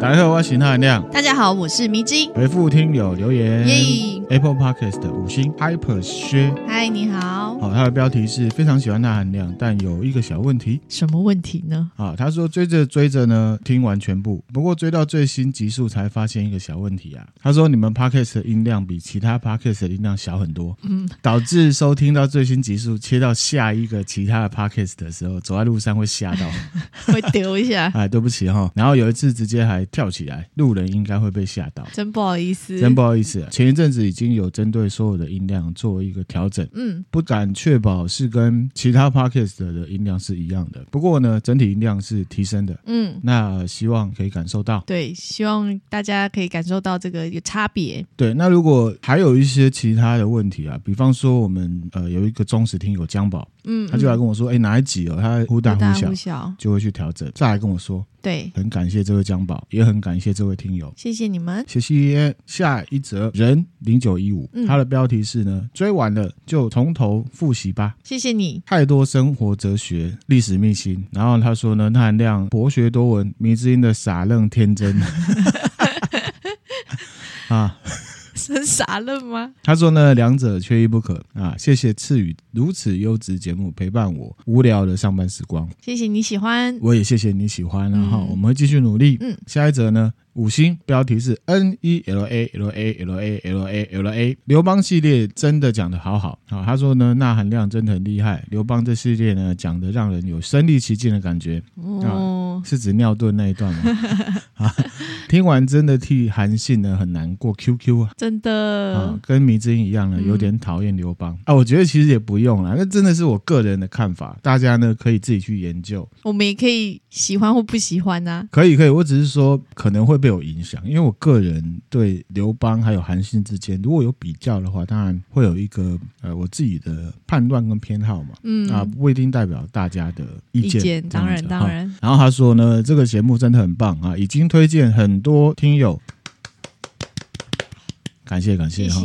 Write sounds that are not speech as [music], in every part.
大家好，我是那含亮。大家好，我是迷之。回复听友留言。耶！Apple Podcast 五星 Hyper 薛。嗨，你好。好，他的标题是非常喜欢那含量，但有一个小问题。什么问题呢？啊，他说追着追着呢，听完全部，不过追到最新集数才发现一个小问题啊。他说你们 Podcast 的音量比其他 Podcast 的音量小很多，嗯，导致收听到最新集数切到下一个其他的 Podcast 的时候，走在路上会吓到，[laughs] 会丢一下。[laughs] 哎，对不起哈。然后有一次直接还跳起来，路人应该会被吓到。真不好意思，真不好意思。前一阵子已经有针对所有的音量做一个调整，嗯，不敢确保是跟其他 podcast 的音量是一样的。不过呢，整体音量是提升的，嗯，那希望可以感受到。对，希望大家可以感受到这个有差别。对，那如果还有一些其他的问题啊，比方说我们呃有一个忠实听友江宝，嗯，他就来跟我说，哎，哪一集哦，他忽大忽小，忽小就会去调整，再来跟我说。对，很感谢这位江宝，也很感谢这位听友，谢谢你们，谢谢。下一则人零九一五，他的标题是呢，追完了就从头复习吧，谢谢你。太多生活哲学、历史秘辛，然后他说呢，那含量博学多闻，迷之音的傻愣天真，[laughs] 啊。很傻了吗？他说呢，两者缺一不可啊！谢谢赐予如此优质节目陪伴我无聊的上班时光。谢谢你喜欢，我也谢谢你喜欢，然后我们会继续努力。嗯，下一则呢？五星标题是 N E L A L A L A L A L A 刘邦系列真的讲的好好啊！他说呢，那含量真的很厉害。刘邦这系列呢，讲的让人有身临其境的感觉哦，是指尿遁那一段吗？[laughs] 啊，听完真的替韩信呢很难过。Q Q 啊，真的啊，跟迷之音一样呢，有点讨厌刘邦啊。我觉得其实也不用啦，那真的是我个人的看法，大家呢可以自己去研究。我们也可以喜欢或不喜欢啊，可以可以，我只是说可能会。被我影响，因为我个人对刘邦还有韩信之间，如果有比较的话，当然会有一个呃我自己的判断跟偏好嘛，嗯啊，不一定代表大家的意见。意见当然当然。然后他说呢，这个节目真的很棒啊，已经推荐很多听友。感谢感谢哈，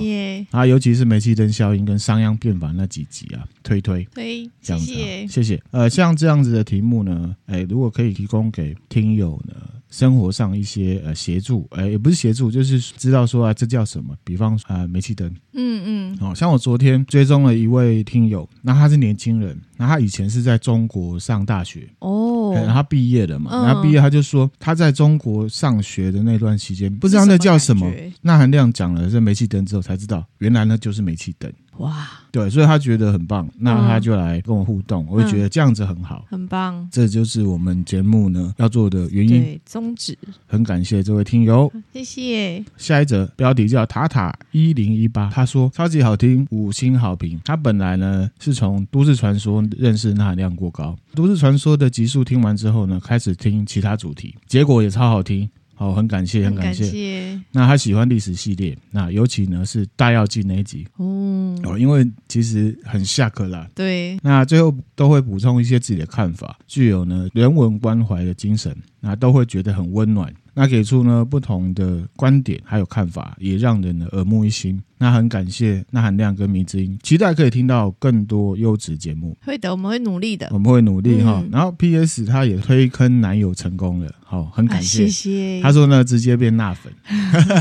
啊，尤其是煤气灯效应跟商鞅变法那几集啊，推推推，这样子，谢谢。呃，像这样子的题目呢，哎，如果可以提供给听友呢，生活上一些呃协助，哎，也不是协助，就是知道说啊，这叫什么？比方说啊，煤气灯，嗯嗯，哦，像我昨天追踪了一位听友，那他是年轻人，那他以前是在中国上大学。哦，然后他毕业了嘛，然后毕业他就说他在中国上学的那段期间，不知道那叫什么，那含亮讲了。这煤气灯之后才知道，原来呢就是煤气灯。哇，对，所以他觉得很棒，那他就来跟我互动，嗯、我就觉得这样子很好，很棒。这就是我们节目呢要做的原因，对，宗旨。很感谢这位听友，谢谢。下一则标题叫塔塔一零一八，他说超级好听，五星好评。他本来呢是从都市传说认识那量过高，都市传说的集数听完之后呢，开始听其他主题，结果也超好听。好，很感谢，很感谢。感谢。那他喜欢历史系列，那尤其呢是大药剂那一集哦，哦，因为其实很下课啦。对。那最后都会补充一些自己的看法，具有呢人文关怀的精神，那都会觉得很温暖。那给出呢不同的观点还有看法，也让人呢耳目一新。那很感谢那含量跟迷之音，期待可以听到更多优质节目。会的，我们会努力的，我们会努力哈。嗯、然后 P.S. 他也推坑男友成功了，好，很感谢。啊、谢谢。他说呢，直接变辣粉。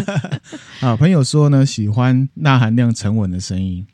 [laughs] 啊，朋友说呢，喜欢那含量沉稳的声音。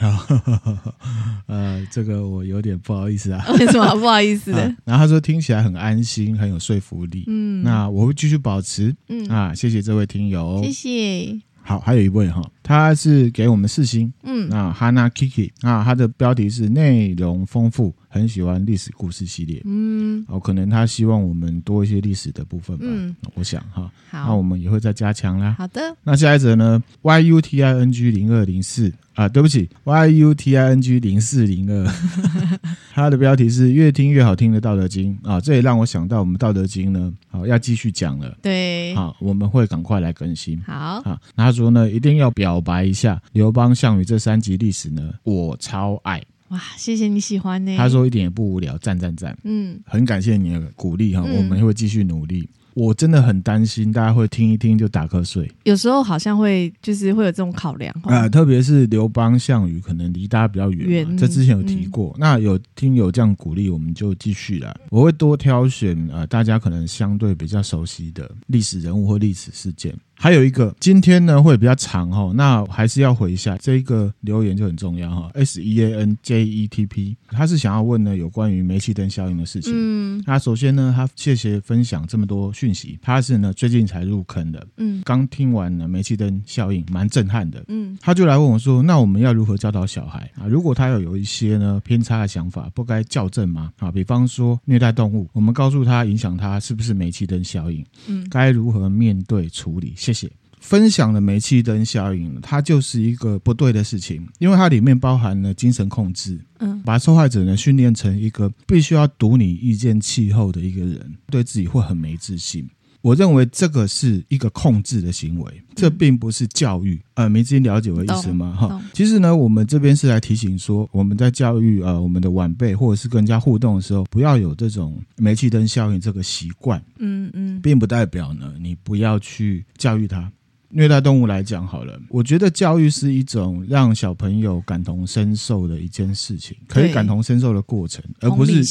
[laughs] 呃，这个我有点不好意思啊。[laughs] 为什么不好意思、啊？然后他说听起来很安心，很有说服力。嗯，那我会继续保持。嗯啊，谢谢这位听友，谢谢。好，还有一位哈，他是给我们四星。嗯啊，Hana Kiki 啊，他的标题是内容丰富，很喜欢历史故事系列。嗯，哦，可能他希望我们多一些历史的部分吧。嗯，我想哈，好，那我们也会再加强啦。好的，那下一则呢？Y U T I N G 零二零四。啊，对不起，Y U T I N G 零四零二，[laughs] 它的标题是越听越好听的《道德经》啊，这也让我想到我们《道德经》呢，好要继续讲了。对，好，我们会赶快来更新。好，好，那他说呢，一定要表白一下刘邦、项羽这三集历史呢，我超爱。哇，谢谢你喜欢呢。他说一点也不无聊，赞赞赞。嗯，很感谢你的鼓励哈，我们会继续努力。我真的很担心大家会听一听就打瞌睡。有时候好像会就是会有这种考量啊、呃，特别是刘邦、项羽，可能离大家比较远嘛。这之前有提过，嗯、那有听友这样鼓励，我们就继续了。我会多挑选呃，大家可能相对比较熟悉的历史人物或历史事件。还有一个，今天呢会比较长哈，那还是要回一下这一个留言就很重要哈。S E A N J E T P，他是想要问呢有关于煤气灯效应的事情。嗯，那首先呢，他谢谢分享这么多讯息，他是呢最近才入坑的。嗯，刚听完呢煤气灯效应，蛮震撼的。嗯，他就来问我说，那我们要如何教导小孩啊？如果他有有一些呢偏差的想法，不该校正吗？啊，比方说虐待动物，我们告诉他影响他是不是煤气灯效应？嗯，该如何面对处理？谢谢。分享的煤气灯效应，它就是一个不对的事情，因为它里面包含了精神控制，嗯，把受害者呢训练成一个必须要读你意见气候的一个人，对自己会很没自信。我认为这个是一个控制的行为，这并不是教育。呃，明知了解我的意思吗？哈，其实呢，我们这边是来提醒说，我们在教育呃我们的晚辈或者是跟人家互动的时候，不要有这种煤气灯效应这个习惯。嗯嗯，并不代表呢你不要去教育他。虐待动物来讲好了，我觉得教育是一种让小朋友感同身受的一件事情，可以感同身受的过程，而不是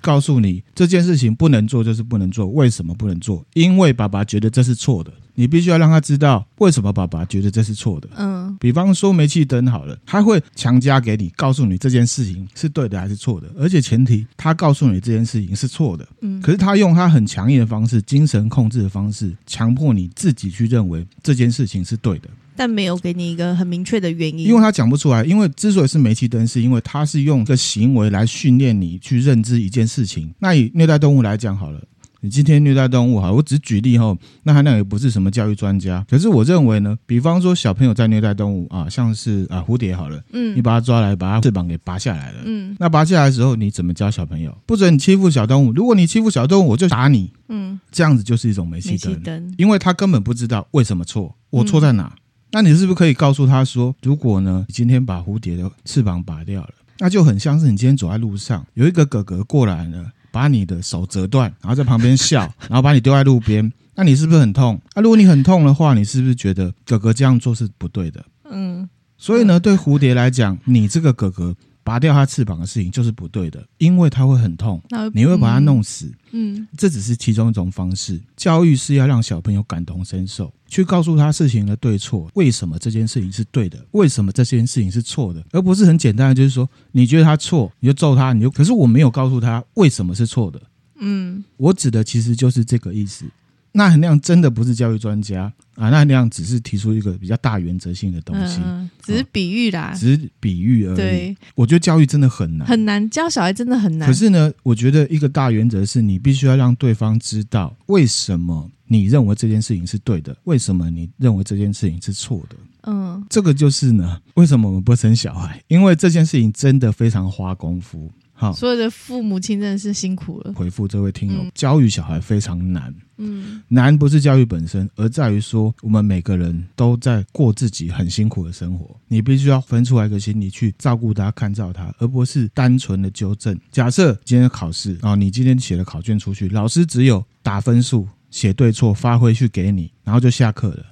告诉你这件事情不能做就是不能做，为什么不能做？因为爸爸觉得这是错的。你必须要让他知道为什么爸爸觉得这是错的。嗯，比方说煤气灯好了，他会强加给你，告诉你这件事情是对的还是错的，而且前提他告诉你这件事情是错的。嗯，可是他用他很强硬的方式，精神控制的方式，强迫你自己去认为这件事情是对的，但没有给你一个很明确的原因，因为他讲不出来。因为之所以是煤气灯，是因为他是用一个行为来训练你去认知一件事情。那以虐待动物来讲好了。你今天虐待动物哈，我只举例哈，那他那也不是什么教育专家，可是我认为呢，比方说小朋友在虐待动物啊，像是啊蝴蝶好了，嗯，你把它抓来，把它翅膀给拔下来了，嗯，那拔下来的时候，你怎么教小朋友？不准你欺负小动物，如果你欺负小动物，我就打你，嗯，这样子就是一种煤气灯，因为他根本不知道为什么错，我错在哪？嗯，那你是不是可以告诉他说，如果呢，你今天把蝴蝶的翅膀拔掉了，那就很像是你今天走在路上，有一个哥哥过来了。把你的手折断，然后在旁边笑，[laughs] 然后把你丢在路边，那你是不是很痛？啊，如果你很痛的话，你是不是觉得哥哥这样做是不对的？嗯，所以呢，对蝴蝶来讲，你这个哥哥。拔掉它翅膀的事情就是不对的，因为它会很痛，你会把它弄死。嗯，这只是其中一种方式。教育是要让小朋友感同身受，去告诉他事情的对错，为什么这件事情是对的，为什么这件事情是错的，而不是很简单的，就是说你觉得他错，你就揍他，你就。可是我没有告诉他为什么是错的。嗯，我指的其实就是这个意思。那那样真的不是教育专家啊，那那样只是提出一个比较大原则性的东西，嗯、只是比喻啦，只是比喻而已。对，我觉得教育真的很难，很难教小孩，真的很难。可是呢，我觉得一个大原则是你必须要让对方知道为什么你认为这件事情是对的，为什么你认为这件事情是错的。嗯，这个就是呢，为什么我们不生小孩？因为这件事情真的非常花功夫。好，所有的父母亲真的是辛苦了。回复这位听友，嗯、教育小孩非常难。嗯，难不是教育本身，而在于说我们每个人都在过自己很辛苦的生活。你必须要分出来一个心理去照顾他、看照他，而不是单纯的纠正。假设今天考试啊，你今天写了考卷出去，老师只有打分数、写对错、发挥去给你，然后就下课了，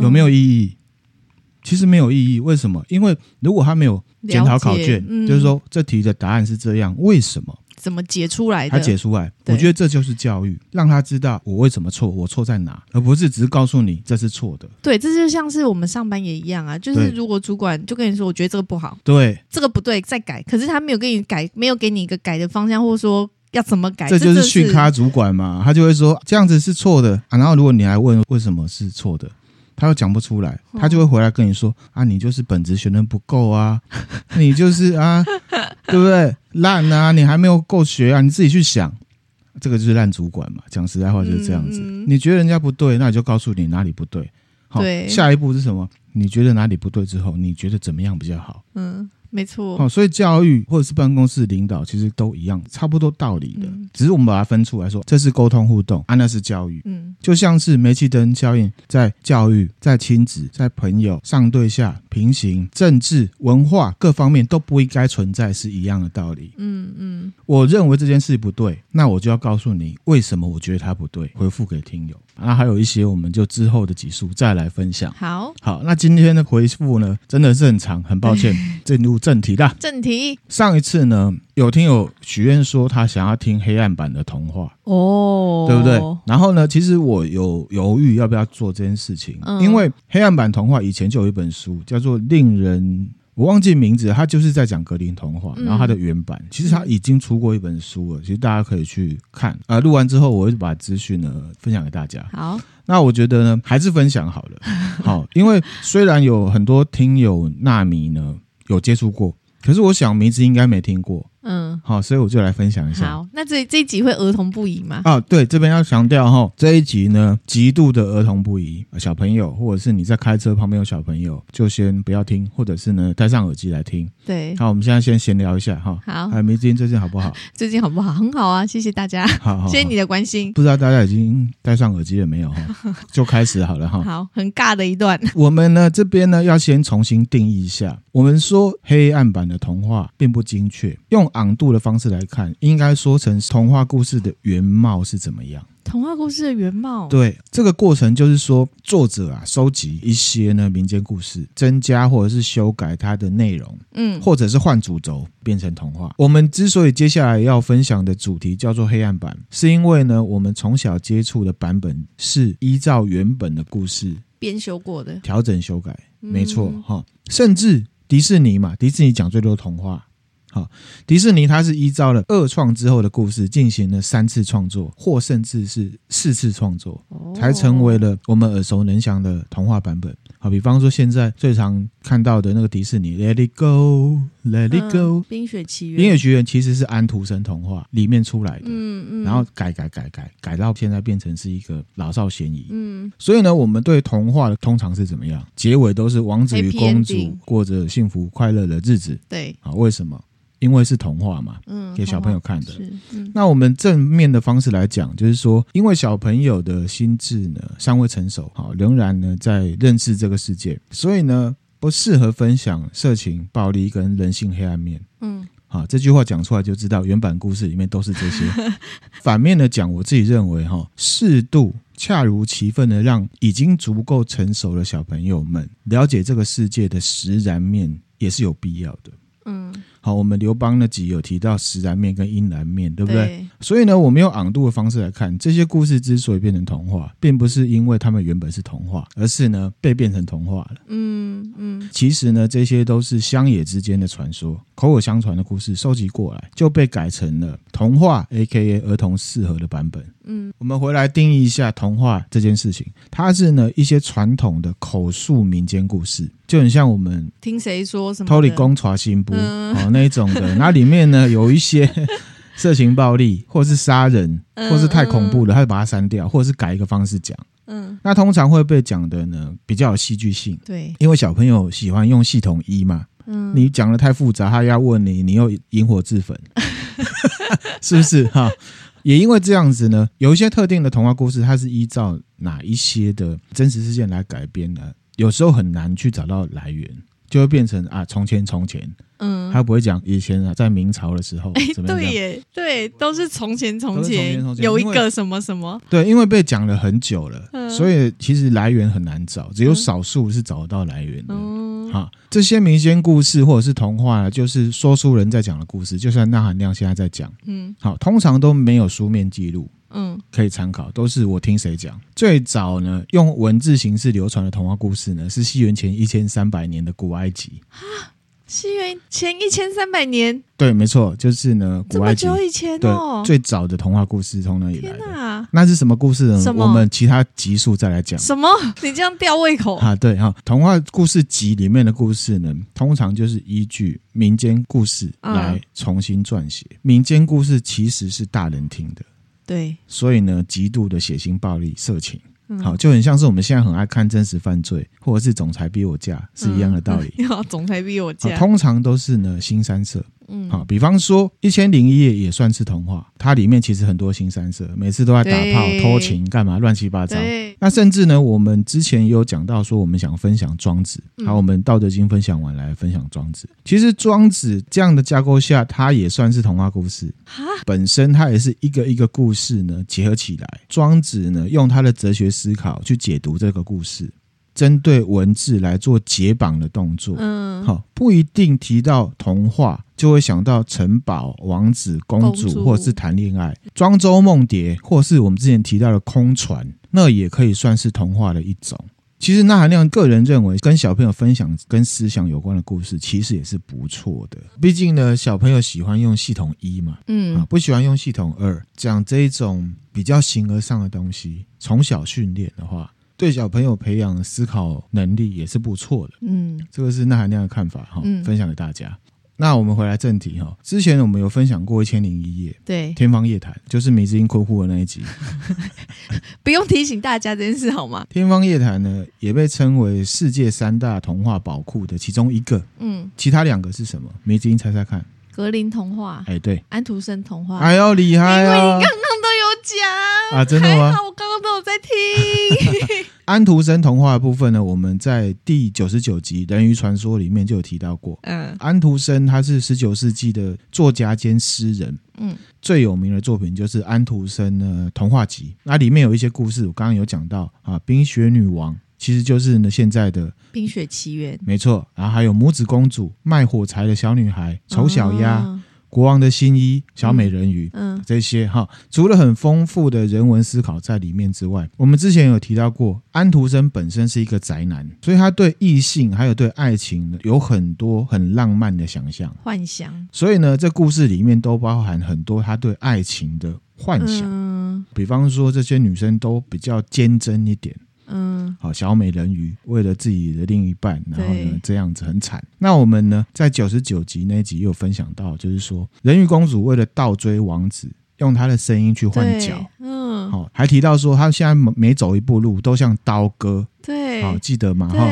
有没有意义？嗯其实没有意义，为什么？因为如果他没有检讨考卷，嗯、就是说这题的答案是这样，为什么？怎么解出来的？他解出来，我觉得这就是教育，让他知道我为什么错，我错在哪，而不是只是告诉你这是错的。对，这就像是我们上班也一样啊，就是如果主管就跟你说，我觉得这个不好，对，这个不对，再改。可是他没有给你改，没有给你一个改的方向，或者说要怎么改，这就是训咖主管嘛，他就会说这样子是错的啊。然后如果你还问为什么是错的？他又讲不出来，他就会回来跟你说：“啊，你就是本职学能不够啊，[laughs] 你就是啊，对不对？烂啊，你还没有够学啊，你自己去想，这个就是烂主管嘛。讲实在话就是这样子。嗯、你觉得人家不对，那你就告诉你哪里不对。好，下一步是什么？你觉得哪里不对之后，你觉得怎么样比较好？嗯。”没错。好，所以教育或者是办公室领导其实都一样，差不多道理的，嗯、只是我们把它分出来说，这是沟通互动，啊，那是教育。嗯，就像是煤气灯效应，在教育、在亲子、在朋友、上对下、平行、政治、文化各方面都不应该存在，是一样的道理。嗯嗯，我认为这件事不对，那我就要告诉你为什么我觉得它不对，回复给听友。那还有一些，我们就之后的集数再来分享。好，好，那今天的回复呢，真的是很长，很抱歉，[laughs] 进入正题啦。正题，上一次呢，有听友许愿说他想要听黑暗版的童话，哦，对不对？然后呢，其实我有犹豫要不要做这件事情，嗯、因为黑暗版童话以前就有一本书叫做《令人》。我忘记名字，他就是在讲格林童话，然后他的原版、嗯、其实他已经出过一本书了，其实大家可以去看。呃，录完之后我会把资讯呢分享给大家。好，那我觉得呢还是分享好了，[laughs] 好，因为虽然有很多听友纳米呢有接触过，可是我想名字应该没听过。嗯，好，所以我就来分享一下。好，那这这一集会儿童不宜吗？啊，对，这边要强调哈，这一集呢极度的儿童不宜，小朋友或者是你在开车旁边有小朋友，就先不要听，或者是呢戴上耳机来听。对，好，我们现在先闲聊一下哈。好，还有梅子最近好不好？[laughs] 最近好不好？很好啊，谢谢大家。好，好，[laughs] 谢谢你的关心。不知道大家已经戴上耳机了没有哈？[laughs] 就开始好了哈。好，很尬的一段。我们呢这边呢要先重新定义一下，我们说黑暗版的童话并不精确，用昂度的方式来。看，应该说成童话故事的原貌是怎么样？童话故事的原貌，对，这个过程就是说，作者啊收集一些呢民间故事，增加或者是修改它的内容，嗯，或者是换主轴变成童话。我们之所以接下来要分享的主题叫做黑暗版，是因为呢，我们从小接触的版本是依照原本的故事编修过的，调整修改，没错哈、嗯。甚至迪士尼嘛，迪士尼讲最多童话。好，迪士尼它是依照了二创之后的故事进行了三次创作，或甚至是四次创作，才成为了我们耳熟能详的童话版本。好，比方说现在最常看到的那个迪士尼《Let It Go》，《Let It Go》，《冰雪奇缘》。《冰雪奇缘》其实是安徒生童话里面出来的，嗯嗯，然后改改改改改到现在变成是一个老少咸宜，嗯。所以呢，我们对童话的通常是怎么样？结尾都是王子与公主过着幸福快乐的日子。对，好，为什么？因为是童话嘛，嗯，给小朋友看的。嗯，那我们正面的方式来讲，就是说，因为小朋友的心智呢尚未成熟，好，仍然呢在认识这个世界，所以呢不适合分享色情、暴力跟人性黑暗面。嗯，好，这句话讲出来就知道，原版故事里面都是这些。[laughs] 反面的讲，我自己认为哈，适度、恰如其分的让已经足够成熟的小朋友们了解这个世界的实然面，也是有必要的。嗯。好，我们刘邦那集有提到实然面跟阴然面，对不对？对。所以呢，我们用昂度的方式来看，这些故事之所以变成童话，并不是因为他们原本是童话，而是呢被变成童话了。嗯嗯。其实呢，这些都是乡野之间的传说，口口相传的故事收集过来，就被改成了童话 （A.K.A. 儿童适合的版本）。嗯，我们回来定义一下童话这件事情，它是呢一些传统的口述民间故事，就很像我们听谁说什么，偷里公传新不哦那一种的，那里面呢有一些 [laughs] 色情暴力，或是杀人，或是太恐怖了，他就把它删掉，或者是改一个方式讲。嗯，那通常会被讲的呢比较有戏剧性，对，因为小朋友喜欢用系统一嘛。嗯，你讲的太复杂，他要问你，你又引火自焚，[laughs] 是不是哈？也因为这样子呢，有一些特定的童话故事，它是依照哪一些的真实事件来改编的，有时候很难去找到来源，就会变成啊，从前从前，嗯，他不会讲以前啊，在明朝的时候，哎，对耶，对，都是从前从前，有一个什么什么，对，因为被讲了很久了，嗯，所以其实来源很难找，只有少数是找得到来源的。嗯好，这些民间故事或者是童话，就是说书人在讲的故事，就像那含亮现在在讲，嗯，好，通常都没有书面记录，嗯，可以参考，都是我听谁讲。最早呢，用文字形式流传的童话故事呢，是西元前一千三百年的古埃及。西元前一千三百年，对，没错，就是呢，古埃及这么久以前哦，对，最早的童话故事从哪里来的？天哪，那是什么故事呢？我们其他集数再来讲。什么？[laughs] 你这样吊胃口啊？对哈，童话故事集里面的故事呢，通常就是依据民间故事来重新撰写。嗯、民间故事其实是大人听的，对，所以呢，极度的血腥、暴力、色情。嗯、好，就很像是我们现在很爱看真实犯罪，或者是总裁逼我嫁是一样的道理。要、嗯、[laughs] 总裁逼我嫁，通常都是呢新三色。嗯，好，比方说《一千零一夜》也算是童话，它里面其实很多新三色，每次都在打炮、偷情，干嘛乱七八糟。那甚至呢，我们之前也有讲到说，我们想分享庄子，好，我们《道德经》分享完来分享庄子。其实庄子这样的架构下，它也算是童话故事。哈，本身它也是一个一个故事呢结合起来，庄子呢用他的哲学思考去解读这个故事。针对文字来做解绑的动作，嗯，好，不一定提到童话就会想到城堡、王子、公主，或者是谈恋爱、庄周梦蝶，或是我们之前提到的空船，那也可以算是童话的一种。其实那含量个人认为，跟小朋友分享跟思想有关的故事，其实也是不错的。毕竟呢，小朋友喜欢用系统一嘛，嗯，啊，不喜欢用系统二，讲这一种比较形而上的东西，从小训练的话。对小朋友培养思考能力也是不错的，嗯，这个是那含量的看法哈，嗯、分享给大家。那我们回来正题哈，之前我们有分享过一千零一夜，对，天方夜谭就是米之音哭哭的那一集，[laughs] 不用提醒大家这件事好吗？天方夜谭呢，也被称为世界三大童话宝库的其中一个，嗯，其他两个是什么？米之音猜猜看，格林童话，哎，对，安徒生童话，哎呦厉害啊！因为你刚刚都有讲啊，真的吗？我刚刚都有在听。[laughs] 安徒生童话的部分呢，我们在第九十九集《人鱼传说》里面就有提到过。嗯，安徒生他是十九世纪的作家兼诗人。嗯，最有名的作品就是安徒生的童话集，那里面有一些故事，我刚刚有讲到啊，冰雪女王其实就是呢现在的冰雪奇缘，没错。然后还有拇指公主、卖火柴的小女孩、丑小鸭。哦国王的新衣、小美人鱼，嗯，嗯这些哈，除了很丰富的人文思考在里面之外，我们之前有提到过，安徒生本身是一个宅男，所以他对异性还有对爱情有很多很浪漫的想象、幻想。所以呢，这故事里面都包含很多他对爱情的幻想，嗯，比方说这些女生都比较坚贞一点。嗯，好，小美人鱼为了自己的另一半，然后呢这样子很惨。那我们呢在九十九集那一集又有分享到，就是说人鱼公主为了倒追王子，用她的声音去换脚，嗯，好，还提到说她现在每走一步路都像刀割，对，好，记得吗？哈，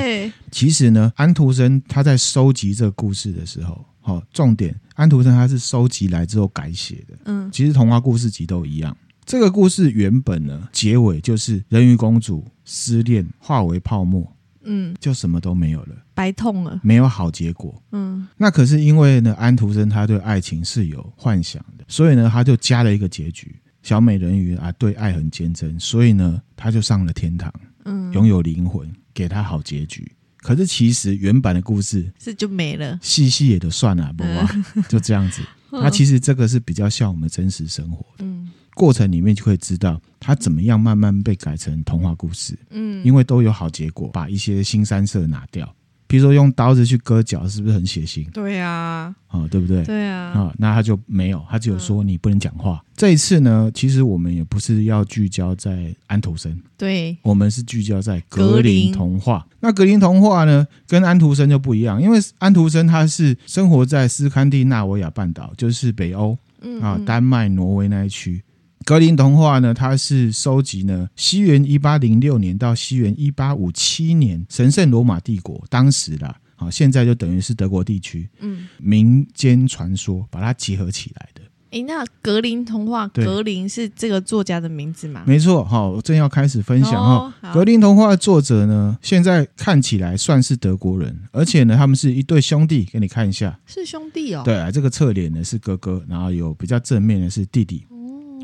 其实呢，安徒生他在收集这个故事的时候，好，重点，安徒生他是收集来之后改写的，嗯，其实童话故事集都一样。这个故事原本呢，结尾就是人鱼公主失恋化为泡沫，嗯，就什么都没有了，白痛了，没有好结果，嗯。那可是因为呢，安徒生他对爱情是有幻想的，所以呢，他就加了一个结局：小美人鱼啊，对爱很坚贞，所以呢，他就上了天堂，嗯，拥有灵魂，给他好结局。可是其实原版的故事是就没了，细细也就算了，不过就这样子。[laughs] 那其实这个是比较像我们真实生活的，嗯。过程里面就会知道他怎么样慢慢被改成童话故事，嗯，因为都有好结果，把一些新三色拿掉，比如说用刀子去割脚，是不是很血腥？对呀，啊，对不对？对啊，啊，那他就没有，他只有说你不能讲话。嗯、这一次呢，其实我们也不是要聚焦在安徒生，对，我们是聚焦在格林童话。那格林童话呢，跟安徒生就不一样，因为安徒生他是生活在斯堪的纳维亚半岛，就是北欧，嗯，啊，丹麦、挪威那一区。格林童话呢，它是收集呢西元一八零六年到西元一八五七年神圣罗马帝国当时啦，好，现在就等于是德国地区，嗯，民间传说把它集合起来的。哎，那格林童话，格林是这个作家的名字吗？没错，好，我正要开始分享哈。哦、格林童话的作者呢，现在看起来算是德国人，而且呢，他们是一对兄弟，给你看一下，是兄弟哦。对啊，这个侧脸呢是哥哥，然后有比较正面的是弟弟。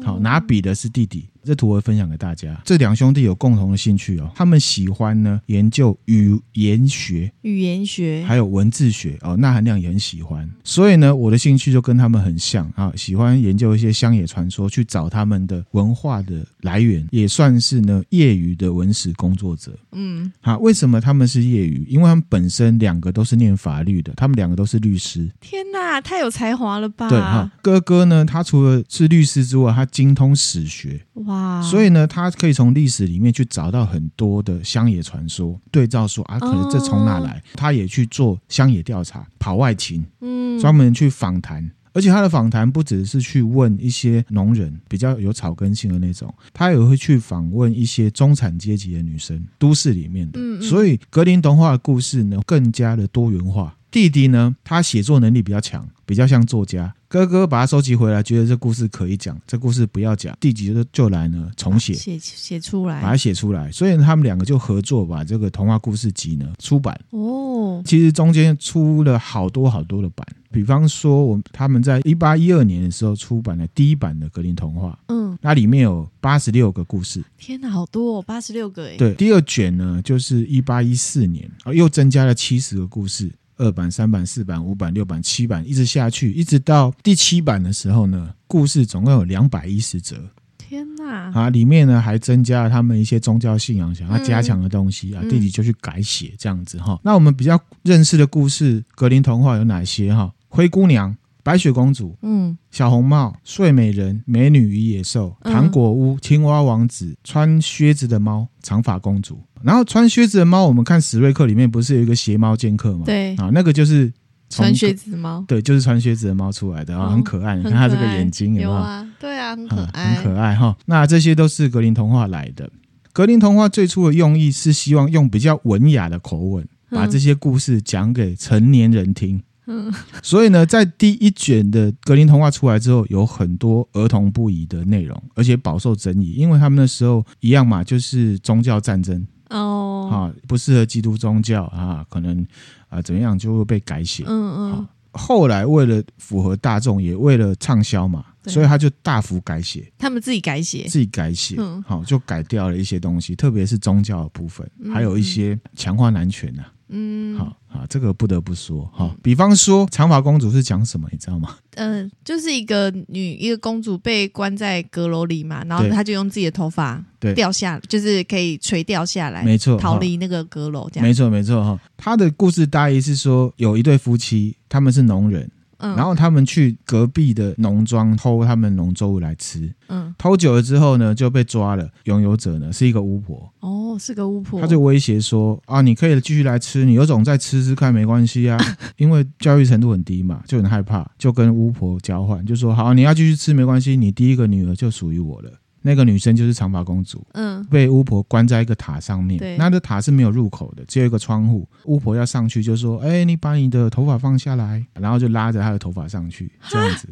好，拿笔的是弟弟。这图我分享给大家。这两兄弟有共同的兴趣哦，他们喜欢呢研究语言学、语言学，还有文字学哦。那含量也很喜欢，所以呢，我的兴趣就跟他们很像啊，喜欢研究一些乡野传说，去找他们的文化的来源，也算是呢业余的文史工作者。嗯，好，为什么他们是业余？因为他们本身两个都是念法律的，他们两个都是律师。天哪，太有才华了吧？对哈，哥哥呢，他除了是律师之外，他精通史学。哇，所以呢，他可以从历史里面去找到很多的乡野传说，对照说啊，可能这从哪来？他也去做乡野调查，跑外勤，嗯，专门去访谈而且他的访谈不只是去问一些农人，比较有草根性的那种，他也会去访问一些中产阶级的女生，都市里面的。嗯嗯，所以格林童话的故事呢，更加的多元化。弟弟呢，他写作能力比较强，比较像作家。哥哥把他收集回来，觉得这故事可以讲，这故事不要讲，弟弟就就来呢重写，写写出来，把它写出来。所以他们两个就合作把这个童话故事集呢出版。哦，其实中间出了好多好多的版，比方说我他们在一八一二年的时候出版了第一版的格林童话，嗯，那里面有八十六个故事。天哪，好多哦，八十六个哎。对，第二卷呢就是一八一四年啊，又增加了七十个故事。二版、三版、四版、五版、六版、七版，一直下去，一直到第七版的时候呢，故事总共有两百一十则。天哪！啊，里面呢还增加了他们一些宗教信仰想要加强的东西啊，嗯、弟弟就去改写这样子哈。那我们比较认识的故事，格林童话有哪些哈？灰姑娘。白雪公主，嗯，小红帽，睡美人，美女与野兽，糖果屋，青蛙王子，穿靴子的猫，长发公主。然后穿靴子的猫，我们看史瑞克里面不是有一个鞋猫剑客吗？对啊，那个就是穿靴子的猫，对，就是穿靴子的猫出来的啊，很可爱。你看它这个眼睛有没有？有啊，对啊，很可爱，很可爱哈。那这些都是格林童话来的。格林童话最初的用意是希望用比较文雅的口吻，把这些故事讲给成年人听。嗯，所以呢，在第一卷的格林童话出来之后，有很多儿童不宜的内容，而且饱受争议，因为他们那时候一样嘛，就是宗教战争哦，啊，不适合基督宗教啊，可能啊怎么样就会被改写。嗯嗯。后来为了符合大众，也为了畅销嘛，所以他就大幅改写。他们自己改写，自己改写，好，就改掉了一些东西，特别是宗教的部分，嗯、还有一些强化男权呐、啊。嗯，好好，这个不得不说哈。比方说，长发公主是讲什么，你知道吗？嗯、呃，就是一个女一个公主被关在阁楼里嘛，然后她就用自己的头发掉下，就是可以垂掉下来，没错，逃离那个阁楼这样。没错，没错哈。她的故事大意是说，有一对夫妻，他们是农人。嗯、然后他们去隔壁的农庄偷他们农作物来吃，嗯，偷久了之后呢，就被抓了。拥有者呢是一个巫婆，哦，是个巫婆，他就威胁说啊，你可以继续来吃，你有种再吃吃看没关系啊，[laughs] 因为教育程度很低嘛，就很害怕，就跟巫婆交换，就说好，你要继续吃没关系，你第一个女儿就属于我了。那个女生就是长发公主，嗯，被巫婆关在一个塔上面，对，那的塔是没有入口的，只有一个窗户。巫婆要上去就说：“哎，你把你的头发放下来。”然后就拉着她的头发上去，这样子。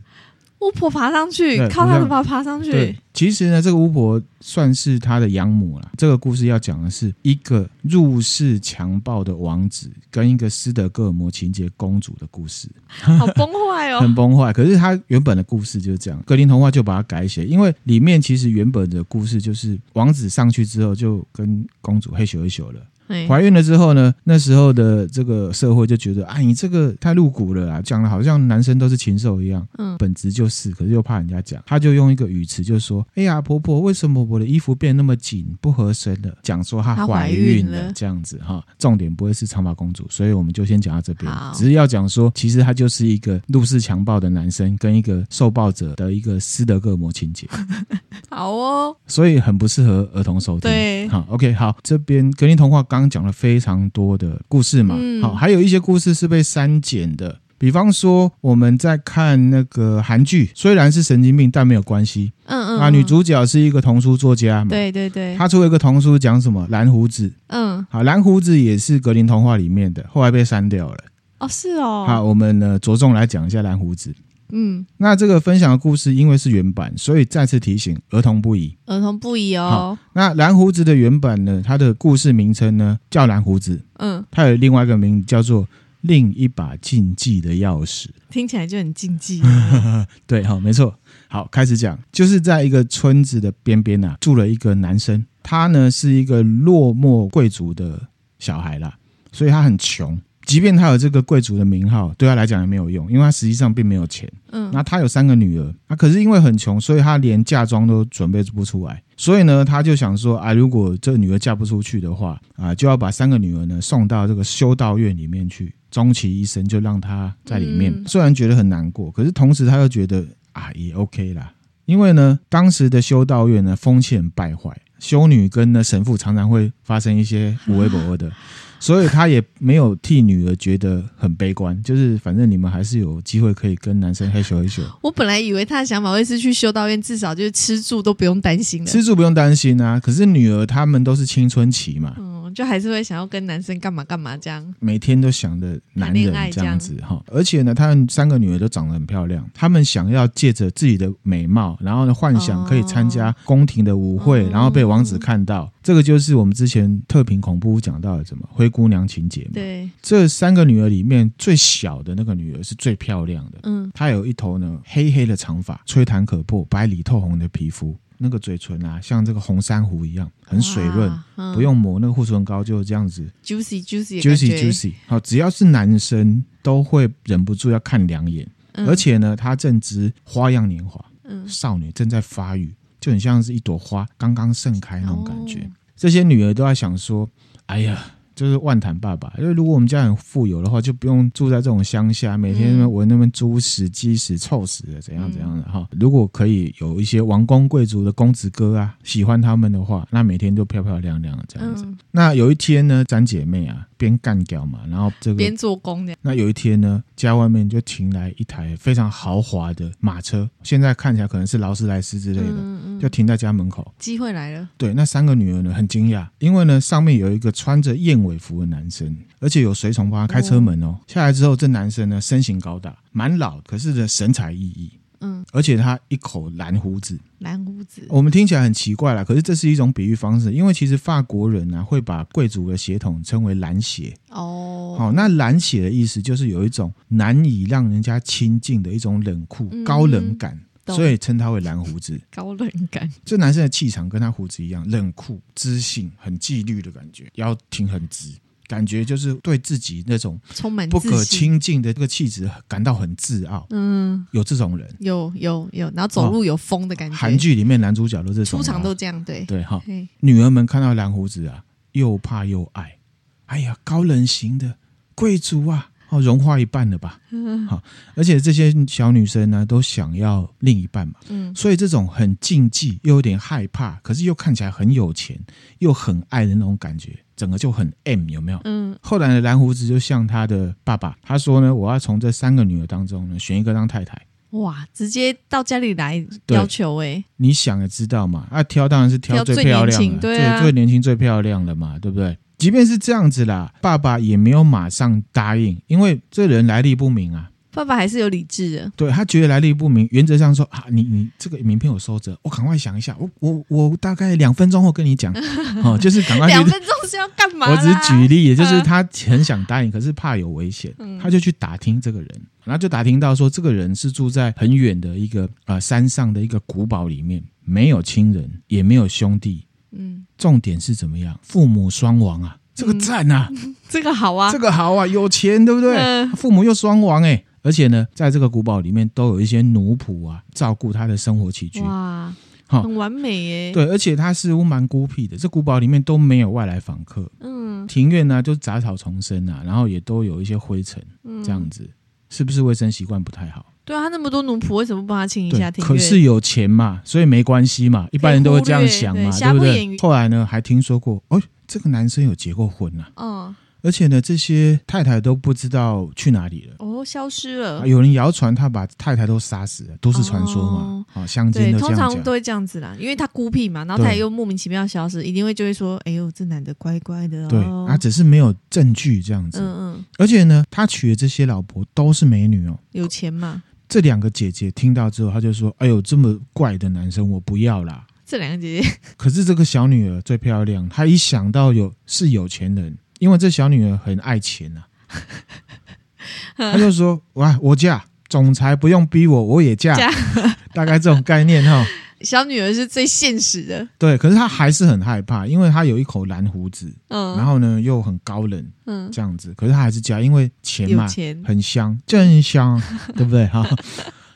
巫婆爬上去，靠她的爬爬上去。对，其实呢，这个巫婆算是她的养母了。这个故事要讲的是一个入室强暴的王子跟一个斯德哥尔摩情节公主的故事，好崩坏哦，[laughs] 很崩坏。可是他原本的故事就是这样，格林童话就把它改写，因为里面其实原本的故事就是王子上去之后就跟公主嘿咻嘿咻了。怀孕了之后呢，那时候的这个社会就觉得，哎，你这个太露骨了啊，讲的好像男生都是禽兽一样。嗯，本质就是，可是又怕人家讲，他就用一个语词，就说：“哎呀，婆婆，为什么我的衣服变那么紧，不合身了？”讲说她怀孕了，这样子哈。重点不会是长发公主，所以我们就先讲到这边，只是要讲说，其实他就是一个入室强暴的男生跟一个受暴者的一个斯德哥尔摩情节。[laughs] 好哦，所以很不适合儿童收听。对，好，OK，好，这边格林童话刚。刚讲了非常多的故事嘛，嗯、好，还有一些故事是被删减的。比方说，我们在看那个韩剧，虽然是神经病，但没有关系。嗯嗯，啊，女主角是一个童书作家嘛，对对对，她出了一个童书，讲什么？蓝胡子。嗯，好，蓝胡子也是格林童话里面的，后来被删掉了。哦，是哦。好，我们呢着重来讲一下蓝胡子。嗯，那这个分享的故事因为是原版，所以再次提醒儿童不宜。儿童不宜哦。那蓝胡子的原版呢？它的故事名称呢叫蓝胡子。嗯，它有另外一个名字叫做另一把禁忌的钥匙，听起来就很禁忌。[laughs] 对，好，没错。好，开始讲，就是在一个村子的边边啊，住了一个男生，他呢是一个落寞贵族的小孩啦，所以他很穷。即便他有这个贵族的名号，对他来讲也没有用，因为他实际上并没有钱。嗯，那他有三个女儿，那可是因为很穷，所以他连嫁妆都准备不出来。所以呢，他就想说啊，如果这个女儿嫁不出去的话啊，就要把三个女儿呢送到这个修道院里面去，终其一生就让她在里面。虽然觉得很难过，可是同时他又觉得啊，也 OK 啦，因为呢，当时的修道院呢风气很败坏。修女跟呢神父常常会发生一些无微不 [laughs] 至的。所以他也没有替女儿觉得很悲观，就是反正你们还是有机会可以跟男生嘿咻嘿咻。我本来以为他的想法会是去修道院，至少就是吃住都不用担心了。吃住不用担心啊，可是女儿他们都是青春期嘛。嗯就还是会想要跟男生干嘛干嘛这样，每天都想着男人这样子哈。而且呢，他们三个女儿都长得很漂亮，他们想要借着自己的美貌，然后呢幻想可以参加宫廷的舞会，哦、然后被王子看到。嗯、这个就是我们之前特评恐怖讲到的怎么灰姑娘情节嘛。对，这三个女儿里面最小的那个女儿是最漂亮的。嗯，她有一头呢黑黑的长发，吹弹可破，白里透红的皮肤。那个嘴唇啊，像这个红珊瑚一样，很水润，嗯、不用抹那个护唇膏，就这样子，juicy juicy juicy juicy。好，只要是男生都会忍不住要看两眼，嗯、而且呢，她正值花样年华，嗯、少女正在发育，就很像是一朵花刚刚盛开那种感觉。哦、这些女儿都在想说：“哎呀。”就是万坦爸爸，因为如果我们家很富有的话，就不用住在这种乡下，每天闻那边猪屎、鸡屎、臭屎的，怎样怎样的哈。如果可以有一些王公贵族的公子哥啊，喜欢他们的话，那每天都漂漂亮亮的这样子。嗯、那有一天呢，咱姐妹啊。边干掉嘛，然后这个边做工的。那有一天呢，家外面就停来一台非常豪华的马车，现在看起来可能是劳斯莱斯之类的，嗯嗯、就停在家门口。机会来了。对，那三个女儿呢很惊讶，因为呢上面有一个穿着燕尾服的男生，而且有随从帮他开车门哦。哦下来之后，这男生呢身形高大，蛮老，可是呢神采奕奕。嗯，而且他一口蓝胡子，蓝胡子，我们听起来很奇怪啦，可是这是一种比喻方式，因为其实法国人呢、啊、会把贵族的血统称为蓝血。哦。好，那蓝血的意思就是有一种难以让人家亲近的一种冷酷、嗯、高冷感，所以称他为蓝胡子。高冷感，这男生的气场跟他胡子一样，冷酷、知性、很纪律的感觉，腰挺很直。感觉就是对自己那种充满不可亲近的这个气质感到很自傲。嗯，有这种人，有有有，然后走路有风的感觉。韩剧里面男主角都是出场都这样，对对哈。女儿们看到蓝胡子啊，又怕又爱。哎呀，高冷型的贵族啊！哦，融化一半了吧？嗯，好，而且这些小女生呢，都想要另一半嘛。嗯，所以这种很禁忌又有点害怕，可是又看起来很有钱又很爱的那种感觉，整个就很 M，有没有？嗯。后来呢，蓝胡子就向他的爸爸他说呢：“我要从这三个女儿当中呢，选一个当太太。”哇，直接到家里来要求哎、欸！你想也知道嘛，啊，挑当然是挑最漂亮的，对、啊，最年轻最漂亮的嘛，对不对？即便是这样子啦，爸爸也没有马上答应，因为这人来历不明啊。爸爸还是有理智的，对，他觉得来历不明，原则上说啊，你你这个名片我收着，我赶快想一下，我我我大概两分钟后跟你讲，[laughs] 哦，就是赶快。两分钟是要干嘛？我只是举例，也就是他很想答应，可是怕有危险，他就去打听这个人，然后就打听到说，这个人是住在很远的一个啊、呃、山上的一个古堡里面，没有亲人，也没有兄弟，嗯，重点是怎么样？父母双亡啊。这个赞啊、嗯，[laughs] 这个好啊，这个好啊，有钱对不对？嗯、父母又双亡哎，而且呢，在这个古堡里面都有一些奴仆啊，照顾他的生活起居。哇，很完美耶。对，而且他似乎蛮孤僻的，这古堡里面都没有外来访客。嗯，庭院呢就杂草丛生啊，然后也都有一些灰尘，这样子、嗯、是不是卫生习惯不太好？对啊，他那么多奴仆，为什么不帮他清一下庭院？可是有钱嘛，所以没关系嘛，一般人都会这样想嘛，对，对不对？后来呢，还听说过，哦。这个男生有结过婚呐、啊，嗯，而且呢，这些太太都不知道去哪里了，哦，消失了。有人谣传他把太太都杀死了，都是传说嘛，啊、哦，乡间都这样讲，通常都会这样子啦，因为他孤僻嘛，然后他又莫名其妙消失，一定会就会说，哎呦，这男的乖乖的、哦，对，啊只是没有证据这样子，嗯嗯，而且呢，他娶的这些老婆都是美女哦，有钱嘛。这两个姐姐听到之后，她就说，哎呦，这么怪的男生我不要啦。这两个姐姐，[laughs] 可是这个小女儿最漂亮。她一想到有是有钱人，因为这小女儿很爱钱呐、啊，[laughs] 她就说：“哇，我嫁，总裁不用逼我，我也嫁。嫁” [laughs] 大概这种概念哈。小女儿是最现实的，对。可是她还是很害怕，因为她有一口蓝胡子，嗯，然后呢又很高冷，嗯，这样子。可是她还是嫁，因为钱嘛，钱很香，真香，[laughs] 对不对哈？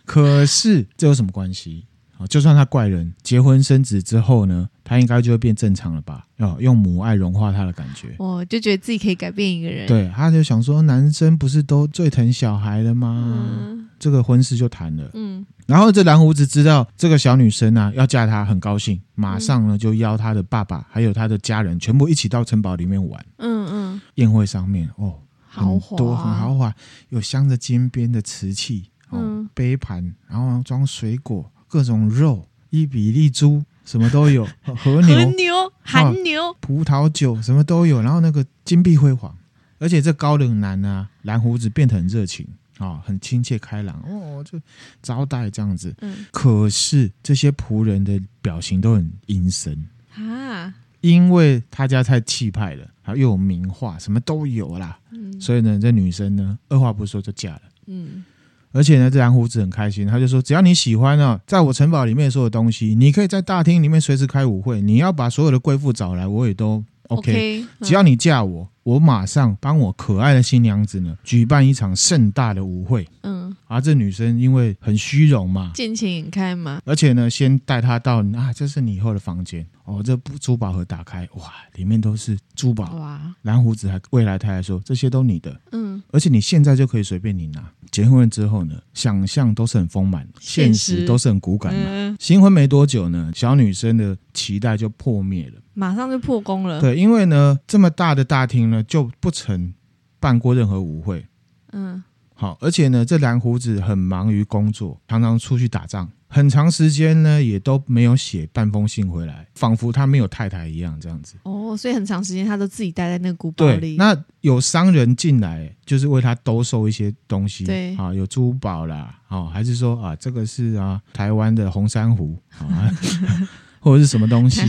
可是这有什么关系？就算他怪人，结婚生子之后呢，他应该就会变正常了吧？要用母爱融化他的感觉。哦，就觉得自己可以改变一个人。对，他就想说，男生不是都最疼小孩了吗？嗯、这个婚事就谈了。嗯，然后这蓝胡子知道这个小女生啊要嫁他，很高兴，马上呢就邀他的爸爸还有他的家人全部一起到城堡里面玩。嗯嗯，宴会上面哦，很多很豪华，有镶着金边的瓷器，哦，杯盘，然后装水果，各种肉，伊比利猪。什么都有，[laughs] 和牛、和牛、韩牛、葡萄酒，什么都有。然后那个金碧辉煌，而且这高冷男啊，蓝胡子变得很热情啊、哦，很亲切开朗哦，就招待这样子。嗯，可是这些仆人的表情都很阴森啊，因为他家太气派了，啊，又有名画，什么都有啦。嗯，所以呢，这女生呢，二话不说就嫁了。嗯。而且呢，这蓝胡子很开心，他就说：“只要你喜欢啊，在我城堡里面所有东西，你可以在大厅里面随时开舞会，你要把所有的贵妇找来，我也都 OK。Okay, 只要你嫁我。”我马上帮我可爱的新娘子呢举办一场盛大的舞会。嗯，而、啊、这女生因为很虚荣嘛，尽情眼开嘛，而且呢，先带她到啊，这是你以后的房间哦。这珠宝盒打开，哇，里面都是珠宝。哇，蓝胡子还未来太太说这些都你的。嗯，而且你现在就可以随便你拿。结婚之后呢，想象都是很丰满，现实都是很骨感嘛。嗯、新婚没多久呢，小女生的期待就破灭了。马上就破功了。对，因为呢，这么大的大厅呢，就不曾办过任何舞会。嗯，好，而且呢，这蓝胡子很忙于工作，常常出去打仗，很长时间呢也都没有写半封信回来，仿佛他没有太太一样这样子。哦，所以很长时间他都自己待在那个古堡里。那有商人进来，就是为他兜售一些东西。对，啊，有珠宝啦，哦，还是说啊，这个是啊，台湾的红珊瑚 [laughs] 啊。或者是什么东西？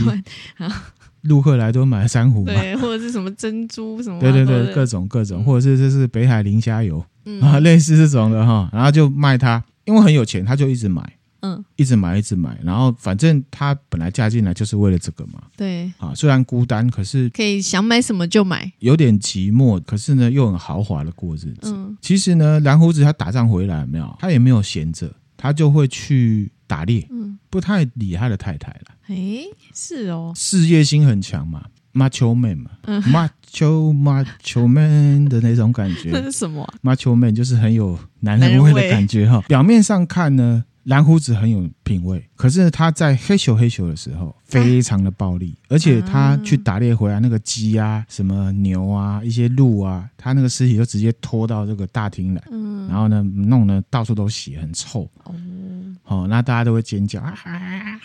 陆克莱都买了珊瑚，对，或者是什么珍珠什么？对对对，各种各种，或者是这是北海磷虾油啊，类似这种的哈，然后就卖他，因为很有钱，他就一直买，嗯，一直买一直买，然后反正他本来嫁进来就是为了这个嘛，对，啊，虽然孤单，可是可以想买什么就买，有点寂寞，可是呢又很豪华的过日子。嗯，其实呢，蓝胡子他打仗回来有没有？他也没有闲着，他就会去打猎，嗯，不太理他的太太了。哎，是哦，事业心很强嘛，Macho Man 嘛，嗯，Macho Macho Man 的那种感觉。这 [laughs] 是什么啊？Macho Man 就是很有男人味的感觉哈。表面上看呢，蓝胡子很有品味，可是他在嘿咻嘿咻的时候非常的暴力，而且他去打猎回来那个鸡啊、什么牛啊、一些鹿啊，他那个尸体就直接拖到这个大厅来，嗯，然后呢弄得到处都血，很臭。哦。哦，那大家都会尖叫啊，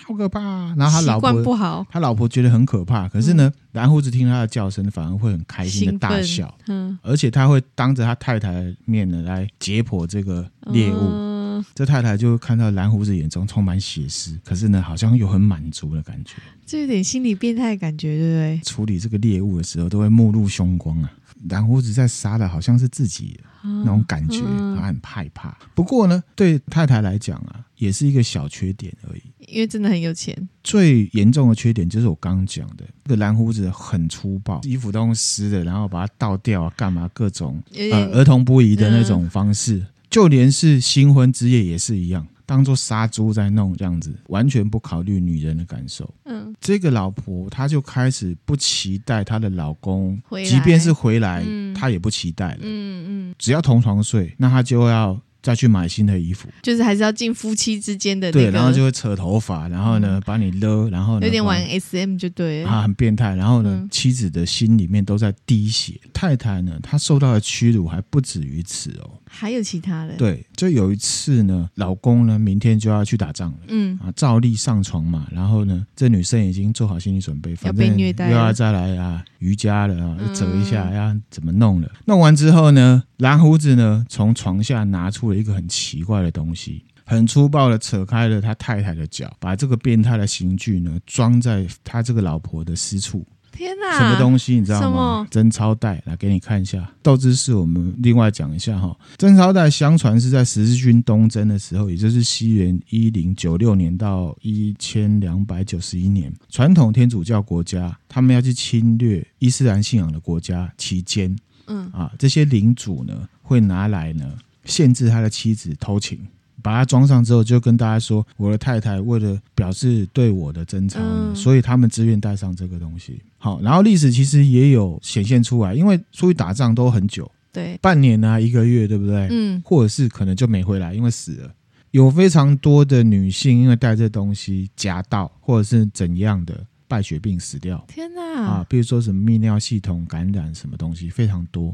好可怕！然后他老婆不好，他老婆觉得很可怕。可是呢，蓝胡子听他的叫声，反而会很开心的大笑。嗯，而且他会当着他太太的面呢来解剖这个猎物。嗯，这太太就看到蓝胡子眼中充满血丝，可是呢，好像又很满足的感觉。这有点心理变态感觉，对不对？处理这个猎物的时候，都会目露凶光啊。蓝胡子在杀的好像是自己那种感觉，他很害怕。不过呢，对太太来讲啊，也是一个小缺点而已。因为真的很有钱。最严重的缺点就是我刚刚讲的，这个蓝胡子很粗暴，衣服都用湿的，然后把它倒掉啊，干嘛各种呃儿童不宜的那种方式，就连是新婚之夜也是一样。当做杀猪在弄这样子，完全不考虑女人的感受。嗯，这个老婆她就开始不期待她的老公，即便是回来，她也不期待了。嗯嗯，只要同床睡，那她就要。再去买新的衣服，就是还是要进夫妻之间的、那个、对，然后就会扯头发，然后呢把你勒，然后呢有点玩 SM 就对，啊，很变态。然后呢，嗯、妻子的心里面都在滴血，太太呢，她受到的屈辱还不止于此哦，还有其他的。对，就有一次呢，老公呢明天就要去打仗了，嗯。啊，照例上床嘛，然后呢，这女生已经做好心理准备，反正又要再来啊瑜伽了啊，折一下要怎么弄了？弄完之后呢，蓝胡子呢从床下拿出了一个很奇怪的东西，很粗暴的扯开了他太太的脚，把这个变态的刑具呢装在他这个老婆的私处。天哪！什么东西你知道吗？贞操带，来给你看一下。斗志是我们另外讲一下哈。贞操带相传是在十字军东征的时候，也就是西元一零九六年到一千两百九十一年，传统天主教国家他们要去侵略伊斯兰信仰的国家期间，嗯啊，这些领主呢会拿来呢限制他的妻子偷情。把它装上之后，就跟大家说，我的太太为了表示对我的贞操，嗯、所以他们自愿带上这个东西。好，然后历史其实也有显现出来，因为出去打仗都很久，对，半年啊，一个月，对不对？嗯，或者是可能就没回来，因为死了。有非常多的女性因为带这东西夹到，或者是怎样的败血病死掉。天哪！啊，比如说什么泌尿系统感染什么东西，非常多。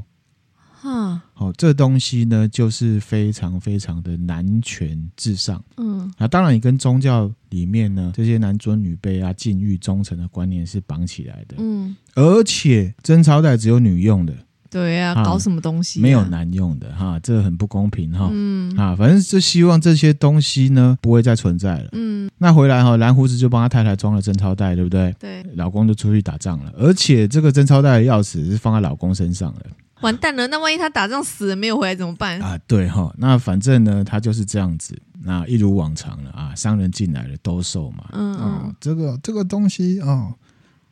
哈，好，这东西呢，就是非常非常的男权至上。嗯，啊，当然你跟宗教里面呢，这些男尊女卑啊、禁欲忠诚的观念是绑起来的。嗯，而且贞操带只有女用的。对啊，搞什么东西、啊？没有男用的哈，这很不公平哈。嗯啊，反正就希望这些东西呢不会再存在了。嗯，那回来哈，蓝胡子就帮他太太装了贞操带，对不对？对，老公就出去打仗了，而且这个贞操带的钥匙是放在老公身上的。完蛋了，那万一他打仗死了没有回来怎么办？啊，对哈，那反正呢，他就是这样子，那一如往常了啊，商人进来了兜售嘛。嗯这个这个东西哦。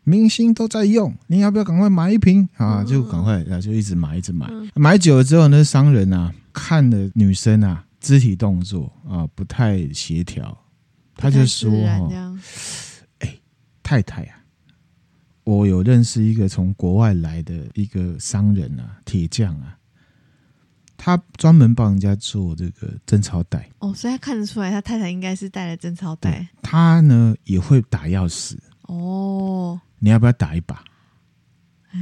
明星都在用，你要不要赶快买一瓶啊？就赶快啊，就一直买，一直买。买久了之后，那商人啊，看了女生啊肢体动作啊不太协调，他就说：“哦，哎，太太啊，我有认识一个从国外来的一个商人啊，铁匠啊，他专门帮人家做这个贞操带。哦，所以他看得出来，他太太应该是带了贞操带。他呢也会打钥匙。哦。”你要不要打一把？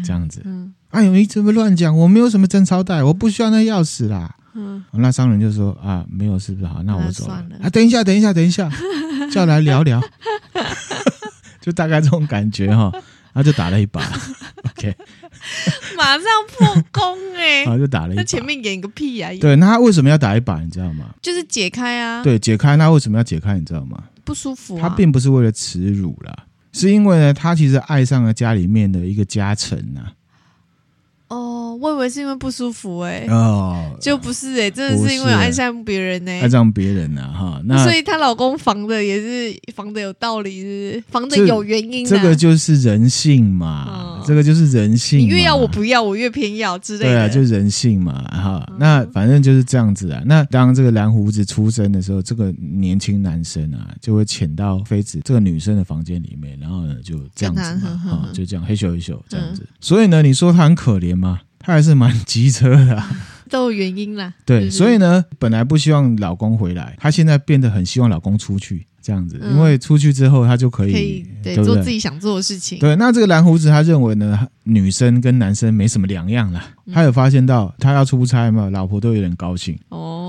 这样子，嗯，哎呦，你怎么乱讲？我没有什么贞操带，我不需要那钥匙啦。嗯，那商人就说啊，没有，是不是？好，那我走了。了啊，等一下，等一下，等一下，叫来聊聊，[laughs] [laughs] 就大概这种感觉哈。然后就打了一把，[laughs] OK，马上破功哎，然 [laughs] 后就打了一把。那前面演个屁呀！对，那他为什么要打一把？你知道吗？就是解开啊。对，解开。那为什么要解开？你知道吗？不舒服。他并不是为了耻辱啦。是因为呢，他其实爱上了家里面的一个家臣呐、啊。哦，我以为是因为不舒服哎、欸。哦，就不是哎、欸，真的是因为爱上别人呢、欸。爱上别人呐、啊，哈。那所以她老公防的也是防的有道理，是不是？防的有原因、啊这。这个就是人性嘛，哦、这个就是人性。你越要我不要，我越偏要之类的。对啊，就是人性嘛，哈。嗯、那反正就是这样子啊。那当这个蓝胡子出生的时候，这个年轻男生啊，就会潜到妃子这个女生的房间里面，然后呢，就这样子嘛，哈，就这样嘿咻嘿咻这样子。嗯、所以呢，你说他很可怜吗？他还是蛮急车的、啊，[laughs] 都有原因啦。对，所以呢，本来不希望老公回来，她现在变得很希望老公出去，这样子，嗯、因为出去之后，她就可以，可以对，做自己想做的事情。对，那这个蓝胡子他认为呢，女生跟男生没什么两样啦。他有发现到，他要出差嘛，老婆都有点高兴。哦，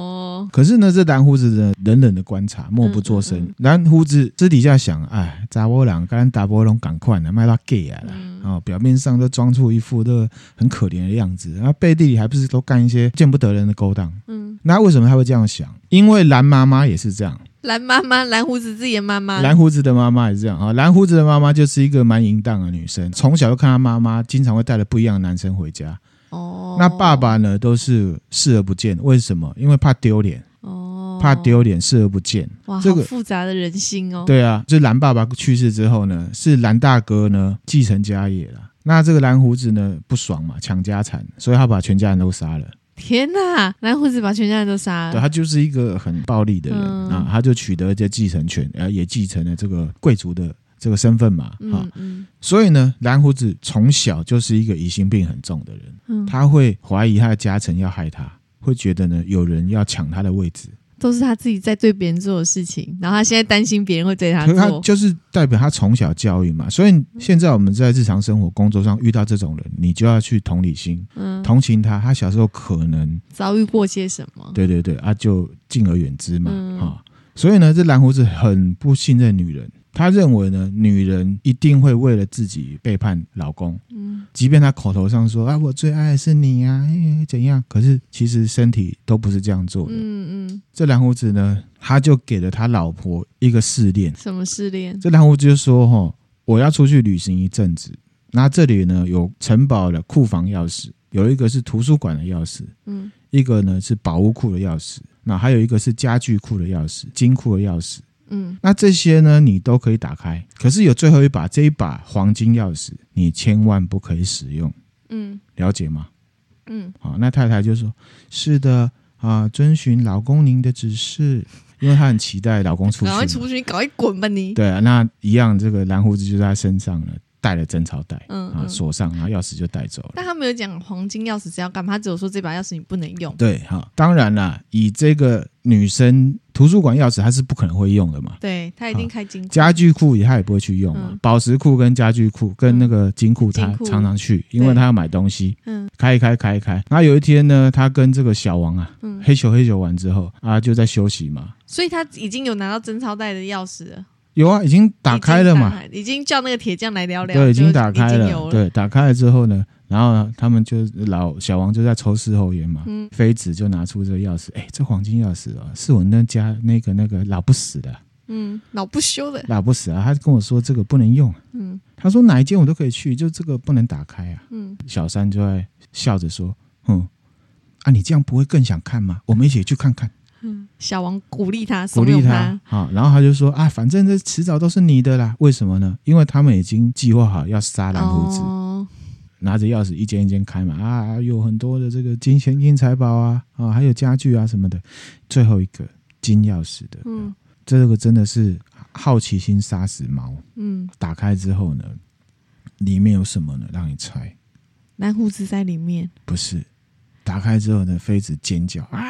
可是呢，这蓝胡子呢，冷冷的观察，默不作声。嗯嗯嗯、蓝胡子私底下想，哎，查某人跟大波龙赶快的卖到 gay 啊啦。嗯哦，表面上都装出一副都很可怜的样子，然后背地里还不是都干一些见不得人的勾当。嗯，那为什么他会这样想？因为蓝妈妈也是这样。蓝妈妈，蓝胡子自己的妈妈，蓝胡子的妈妈也是这样啊。蓝胡子的妈妈就是一个蛮淫荡的女生，从小就看她妈妈经常会带着不一样的男生回家。哦，那爸爸呢都是视而不见，为什么？因为怕丢脸。哦，怕丢脸，视而不见。哇，这个复杂的人心哦。对啊，这蓝爸爸去世之后呢，是蓝大哥呢继承家业了。那这个蓝胡子呢不爽嘛，抢家产，所以他把全家人都杀了。天哪，蓝胡子把全家人都杀了。对，他就是一个很暴力的人、嗯、啊，他就取得这继承权，呃，也继承了这个贵族的这个身份嘛。哈、嗯嗯，所以呢，蓝胡子从小就是一个疑心病很重的人，嗯、他会怀疑他的家臣要害他，会觉得呢有人要抢他的位置。都是他自己在对别人做的事情，然后他现在担心别人会对他做。他就是代表他从小教育嘛，所以现在我们在日常生活、工作上遇到这种人，你就要去同理心，嗯，同情他，他小时候可能遭遇过些什么？对对对，啊，就敬而远之嘛，嗯、啊，所以呢，这蓝胡子很不信任女人。他认为呢，女人一定会为了自己背叛老公，嗯，即便他口头上说啊，我最爱的是你啊，哎，怎样？可是其实身体都不是这样做的，嗯嗯。这蓝胡子呢，他就给了他老婆一个试炼，什么试炼？这蓝胡子就说：哈，我要出去旅行一阵子，那这里呢有城堡的库房钥匙，有一个是图书馆的钥匙，嗯，一个呢是宝物库的钥匙，那还有一个是家具库的钥匙，金库的钥匙。嗯，那这些呢，你都可以打开。可是有最后一把，这一把黄金钥匙，你千万不可以使用。嗯，了解吗？嗯，好，那太太就说：“是的啊，遵循老公您的指示。”因为她很期待老公出去。赶快出去，赶快滚吧你！对啊，那一样，这个蓝胡子就在他身上了。带了贞操带，嗯啊锁上，然后钥匙就带走了。但他没有讲黄金钥匙是要干嘛，他只有说这把钥匙你不能用。对哈，当然啦，以这个女生图书馆钥匙，她是不可能会用的嘛。对，她一定开金库。家具库也她也不会去用嘛。宝石库跟家具库跟那个金库，她常常去，因为她要买东西。嗯，开一开开一开。然后有一天呢，她跟这个小王啊，嗯黑球黑球完之后啊，就在休息嘛。所以她已经有拿到贞操带的钥匙了。有啊，已经打开了嘛，已经叫那个铁匠来聊聊。对，已经打开了。了对，打开了之后呢，然后呢，他们就老小王就在抽事后烟嘛。嗯。妃子就拿出这个钥匙，哎，这黄金钥匙啊，是我那家那个那个老不死的。嗯，老不休的。老不死啊，他跟我说这个不能用。嗯。他说哪一间我都可以去，就这个不能打开啊。嗯。小三就在笑着说：“嗯，啊，你这样不会更想看吗？我们一起去看看。”嗯，[laughs] 小王鼓励他，鼓励他，好，然后他就说啊，反正这迟早都是你的啦。为什么呢？因为他们已经计划好要杀蓝胡子，哦、拿着钥匙一间一间开嘛。啊，有很多的这个金钱金财宝啊，啊，还有家具啊什么的。最后一个金钥匙的，嗯，这个真的是好奇心杀死猫。嗯，打开之后呢，里面有什么呢？让你猜。蓝胡子在里面？不是，打开之后呢，妃子尖叫啊！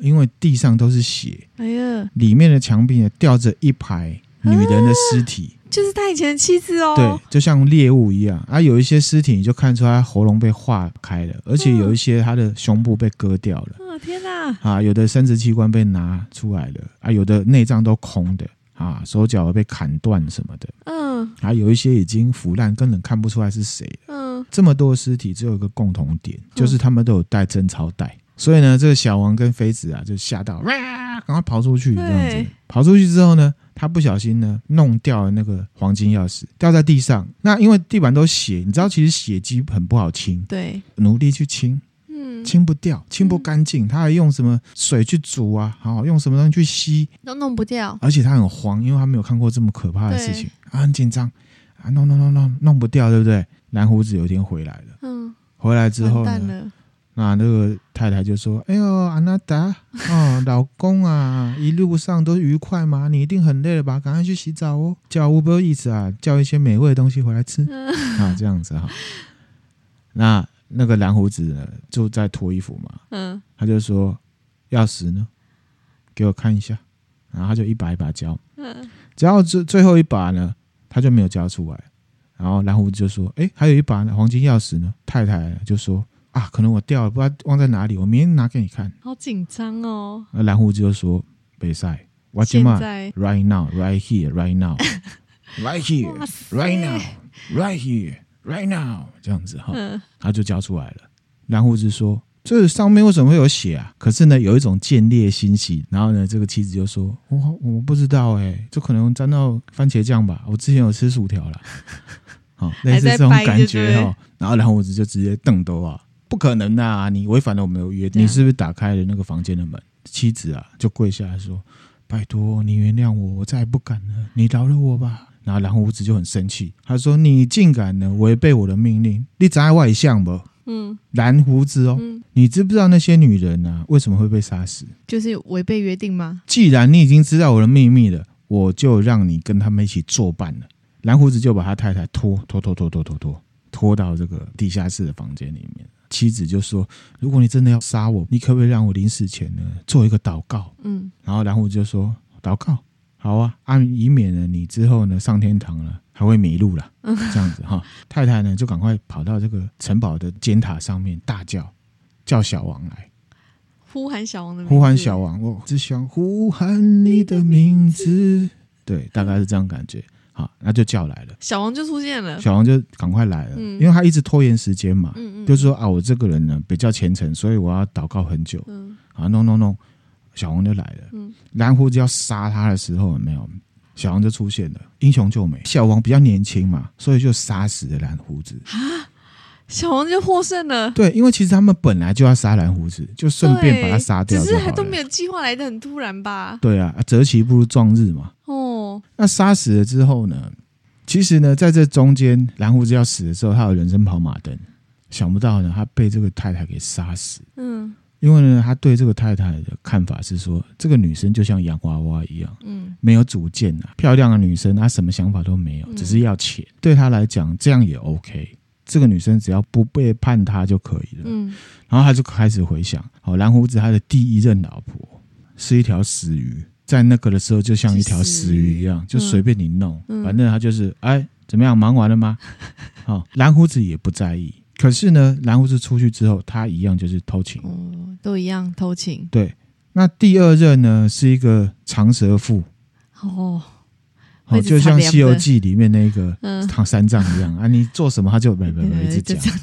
因为地上都是血，哎呀，里面的墙壁呢吊着一排女人的尸体，啊，就是他以前的妻子哦。对，就像猎物一样啊。有一些尸体你就看出他喉咙被划开了，而且有一些他的胸部被割掉了。啊，天哪！啊，有的生殖器官被拿出来了啊，有的内脏都空的啊，手脚被砍断什么的。嗯，啊，有一些已经腐烂，根本看不出来是谁。嗯，这么多尸体只有一个共同点，就是他们都有带贞操带。所以呢，这个小王跟妃子啊，就吓到，哇，赶快跑出去这样子。跑出去之后呢，他不小心呢，弄掉了那个黄金钥匙，掉在地上。那因为地板都血，你知道，其实血迹很不好清。对，努力去清，嗯，清不掉，清不干净。他还用什么水去煮啊？好，用什么东西去吸，都弄不掉。而且他很慌，因为他没有看过这么可怕的事情，啊，很紧张啊，弄弄弄弄，弄不掉，对不对？蓝胡子有一天回来了，嗯，回来之后呢？那那个太太就说：“哎呦，阿娜达，哦，老公啊，一路上都愉快吗？你一定很累了吧？赶快去洗澡哦，叫 Uber Eats 啊，叫一些美味的东西回来吃啊，这样子哈。那那个蓝胡子呢，就在脱衣服嘛，嗯，他就说钥匙呢，给我看一下，然后他就一把一把交，嗯，交到最最后一把呢，他就没有交出来，然后蓝胡子就说：哎，还有一把黄金钥匙呢。太太就说。”啊，可能我掉了，不知道忘在哪里，我明天拿给你看。好紧张哦！那蓝胡子就说：“别赛，我今嘛，right now, right here, right now, [laughs] right here, right now, right here, right now，这样子哈，嗯、他就交出来了。蓝胡子说：“这上面为什么会有血啊？”可是呢，有一种见猎心喜。然后呢，这个妻子就说：“我我不知道哎、欸，就可能沾到番茄酱吧。我之前有吃薯条了，好 [laughs] 类似这种感觉哈。”然后蓝胡子就直接瞪兜啊。不可能啊！你违反了我们的约定，你是不是打开了那个房间的门？妻子啊，就跪下来说：“拜托你原谅我，我再也不敢了，你饶了我吧。”然后蓝胡子就很生气，他说：“你竟敢呢违背我的命令？你在外向不？”嗯，蓝胡子哦，嗯、你知不知道那些女人啊为什么会被杀死？就是违背约定吗？既然你已经知道我的秘密了，我就让你跟他们一起作伴了。蓝胡子就把他太太拖拖拖拖拖拖拖拖到这个地下室的房间里面。妻子就说：“如果你真的要杀我，你可不可以让我临死前呢做一个祷告？”嗯，然后蓝胡子就说：“祷告，好啊，啊以免呢你之后呢上天堂了还会迷路了。”嗯，这样子哈，太太呢就赶快跑到这个城堡的尖塔上面大叫，叫小王来，呼喊小王的名字，呼喊小王，我只想呼喊你的名字。对，大概是这样感觉。好，那就叫来了，小王就出现了，小王就赶快来了，嗯、因为他一直拖延时间嘛，嗯嗯、就是说啊，我这个人呢比较虔诚，所以我要祷告很久，嗯、啊，no no no，小王就来了，嗯、蓝胡子要杀他的时候有没有，小王就出现了，英雄救美，小王比较年轻嘛，所以就杀死了蓝胡子，啊，小王就获胜了，对，因为其实他们本来就要杀蓝胡子，就顺便把他杀掉，只是还都没有计划来的很突然吧，对啊，择其不如撞日嘛。哦，那杀死了之后呢？其实呢，在这中间，蓝胡子要死的时候，他有人生跑马灯，想不到呢，他被这个太太给杀死。嗯，因为呢，他对这个太太的看法是说，这个女生就像洋娃娃一样，嗯，没有主见啊，漂亮的女生，她什么想法都没有，只是要钱。嗯、对她来讲，这样也 OK。这个女生只要不背叛他就可以了。嗯，然后他就开始回想，好，蓝胡子他的第一任老婆是一条死鱼，在那个的时候就像一条死鱼一样，就随便你弄，嗯、反正他就是哎。怎么样？忙完了吗？好、[laughs] 哦，蓝胡子也不在意。可是呢，蓝胡子出去之后，他一样就是偷情。哦，都一样偷情。对，那第二任呢，是一个长舌妇。哦，哦，就像《西游记》里面那个唐三藏一样、嗯、啊，你做什么他就没没没一直讲。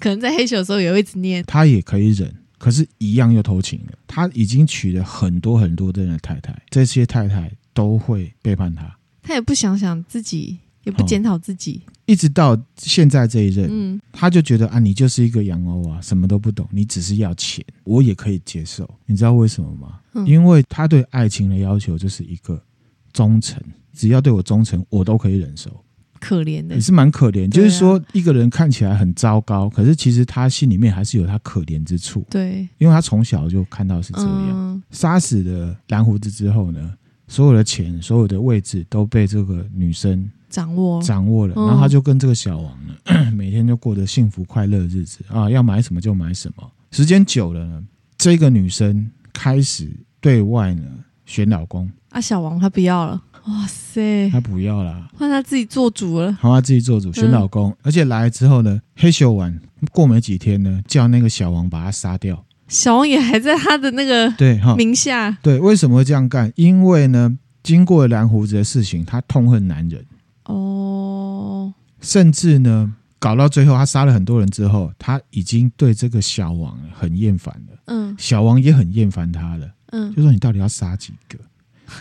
可能在黑手的时候也一直念。他也可以忍，可是一样又偷情了。他已经娶了很多很多的人的太太，这些太太都会背叛他。他也不想想自己。也不检讨自己、哦，一直到现在这一任，嗯，他就觉得啊，你就是一个洋欧啊，什么都不懂，你只是要钱，我也可以接受。你知道为什么吗？嗯、因为他对爱情的要求就是一个忠诚，只要对我忠诚，我都可以忍受。可怜的，也是蛮可怜。就是说，一个人看起来很糟糕，可是其实他心里面还是有他可怜之处。对，因为他从小就看到是这样。嗯、杀死了蓝胡子之后呢，所有的钱、所有的位置都被这个女生。掌握掌握了，然后他就跟这个小王呢，嗯、[clears throat] 每天就过得幸福快乐的日子啊，要买什么就买什么。时间久了呢，这个女生开始对外呢选老公啊，小王他不要了，哇塞，他不要了，换他自己做主了，换他自己做主选老公，嗯、而且来了之后呢，黑秀完过没几天呢，叫那个小王把他杀掉。小王也还在他的那个对哈名下对，对，为什么会这样干？因为呢，经过蓝胡子的事情，他痛恨男人。哦，甚至呢，搞到最后，他杀了很多人之后，他已经对这个小王很厌烦了。嗯，小王也很厌烦他了。嗯，就说你到底要杀几个？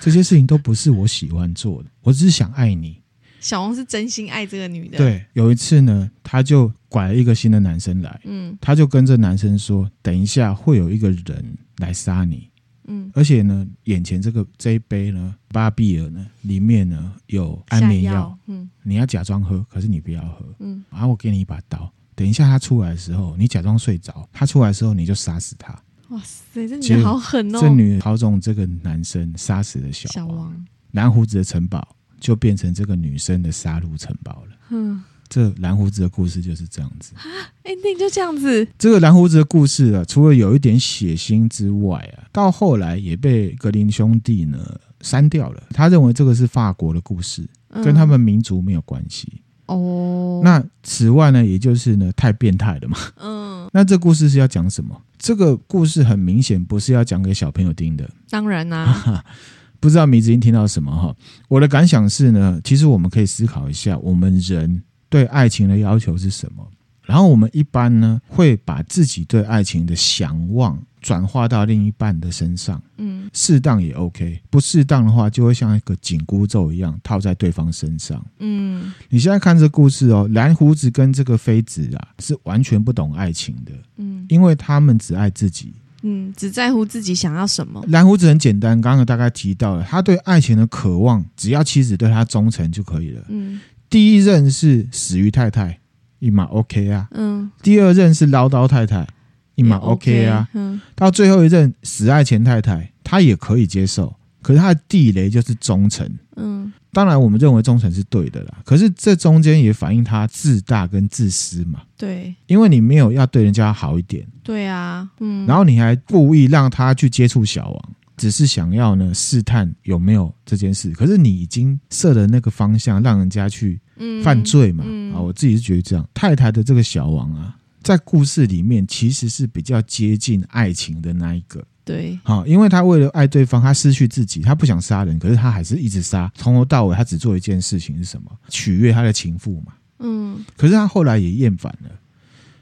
这些事情都不是我喜欢做的，我只是想爱你。小王是真心爱这个女的。对，有一次呢，他就拐了一个新的男生来。嗯，他就跟这男生说：“等一下会有一个人来杀你。”嗯，而且呢，眼前这个这一杯呢，巴比尔呢，里面呢有安眠药。嗯，你要假装喝，可是你不要喝。嗯，然后我给你一把刀，等一下他出来的时候，你假装睡着，他出来的时候你就杀死他。哇塞，这女的好狠哦！这女的操纵这个男生杀死了小王，小王，蓝胡子的城堡就变成这个女生的杀戮城堡了。嗯。这蓝胡子的故事就是这样子啊，ending 就这样子。这个蓝胡子的故事啊，除了有一点血腥之外啊，到后来也被格林兄弟呢删掉了。他认为这个是法国的故事，跟他们民族没有关系。哦、嗯，那此外呢，也就是呢太变态了嘛。嗯，那这故事是要讲什么？这个故事很明显不是要讲给小朋友听的。当然啦、啊，[laughs] 不知道米子英听到什么哈？我的感想是呢，其实我们可以思考一下，我们人。对爱情的要求是什么？然后我们一般呢会把自己对爱情的想望转化到另一半的身上，嗯，适当也 OK，不适当的话就会像一个紧箍咒一样套在对方身上，嗯。你现在看这故事哦，蓝胡子跟这个妃子啊是完全不懂爱情的，嗯，因为他们只爱自己，嗯，只在乎自己想要什么。蓝胡子很简单，刚刚大概提到了，他对爱情的渴望，只要妻子对他忠诚就可以了，嗯。第一任是死鱼太太，一码 OK 啊。嗯。第二任是唠叨太太，一码 OK 啊。嗯。到最后一任死爱钱太太，她也可以接受。可是她的地雷就是忠诚。嗯。当然，我们认为忠诚是对的啦。可是这中间也反映她自大跟自私嘛。对。因为你没有要对人家好一点。对啊。嗯。然后你还故意让他去接触小王。只是想要呢试探有没有这件事，可是你已经设了那个方向，让人家去犯罪嘛？嗯嗯、啊，我自己是觉得这样。太太的这个小王啊，在故事里面其实是比较接近爱情的那一个。对，好、啊，因为他为了爱对方，他失去自己，他不想杀人，可是他还是一直杀，从头到尾他只做一件事情是什么？取悦他的情妇嘛。嗯，可是他后来也厌烦了，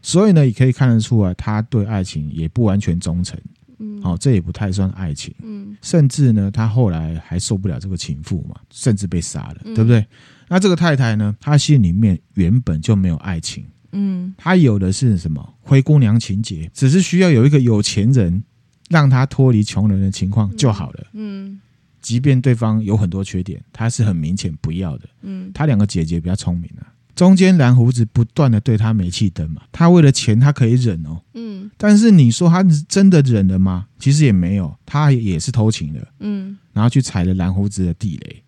所以呢，也可以看得出来，他对爱情也不完全忠诚。嗯，好，这也不太算爱情。嗯，甚至呢，他后来还受不了这个情妇嘛，甚至被杀了，嗯、对不对？那这个太太呢，她心里面原本就没有爱情。嗯，他有的是什么？灰姑娘情节，只是需要有一个有钱人让他脱离穷人的情况就好了。嗯，即便对方有很多缺点，他是很明显不要的。嗯，他两个姐姐比较聪明啊，中间蓝胡子不断的对他煤气灯嘛，他为了钱他可以忍哦，嗯，但是你说他真的忍了吗？其实也没有，他也是偷情的，嗯，然后去踩了蓝胡子的地雷，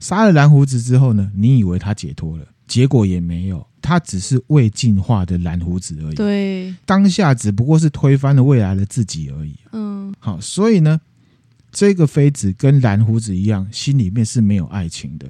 杀了蓝胡子之后呢，你以为他解脱了，结果也没有，他只是未进化的蓝胡子而已，对，当下只不过是推翻了未来的自己而已，嗯，好，所以呢。这个妃子跟蓝胡子一样，心里面是没有爱情的，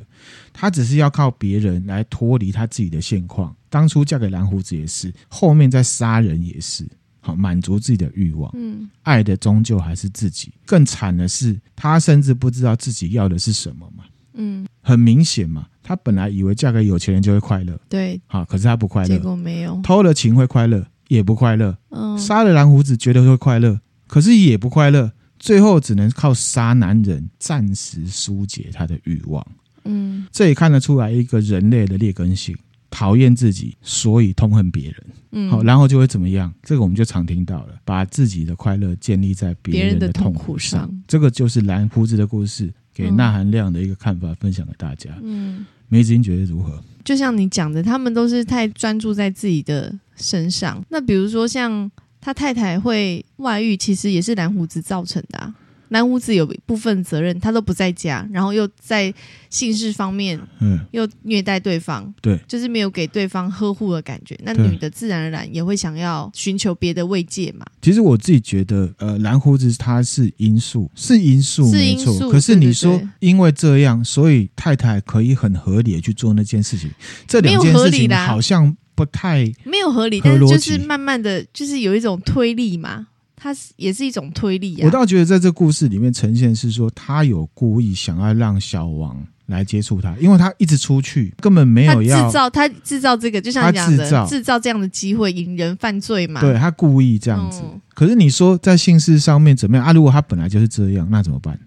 她只是要靠别人来脱离她自己的现况。当初嫁给蓝胡子也是，后面再杀人也是，好满足自己的欲望。嗯，爱的终究还是自己。更惨的是，她甚至不知道自己要的是什么嘛。嗯，很明显嘛，他本来以为嫁给有钱人就会快乐，对，好，可是他不快乐，结果没有。偷了情会快乐，也不快乐。嗯，杀了蓝胡子觉得会快乐，可是也不快乐。最后只能靠杀男人暂时疏解他的欲望。嗯，这也看得出来一个人类的劣根性：讨厌自己，所以痛恨别人。嗯，好，然后就会怎么样？这个我们就常听到了，把自己的快乐建立在别人的痛苦上。苦上这个就是蓝胡子的故事，给纳含量的一个看法，分享给大家。嗯，梅子英觉得如何？就像你讲的，他们都是太专注在自己的身上。那比如说像。他太太会外遇，其实也是蓝胡子造成的啊。蓝胡子有部分责任，他都不在家，然后又在性事方面，嗯，又虐待对方，对，就是没有给对方呵护的感觉。那女的自然而然也会想要寻求别的慰藉嘛。其实我自己觉得，呃，蓝胡子他是因素，是因素，是因素，没错。可是你说因为这样，所以太太可以很合理的去做那件事情，这两件事情好像。不太没有合理，但是就是慢慢的就是有一种推力嘛，它也是一种推力啊。我倒觉得在这故事里面呈现是说，他有故意想要让小王来接触他，因为他一直出去，根本没有要制造他制造这个，就像你讲的制造这样的机会引人犯罪嘛。对，他故意这样子。嗯、可是你说在性事上面怎么样啊？如果他本来就是这样，那怎么办？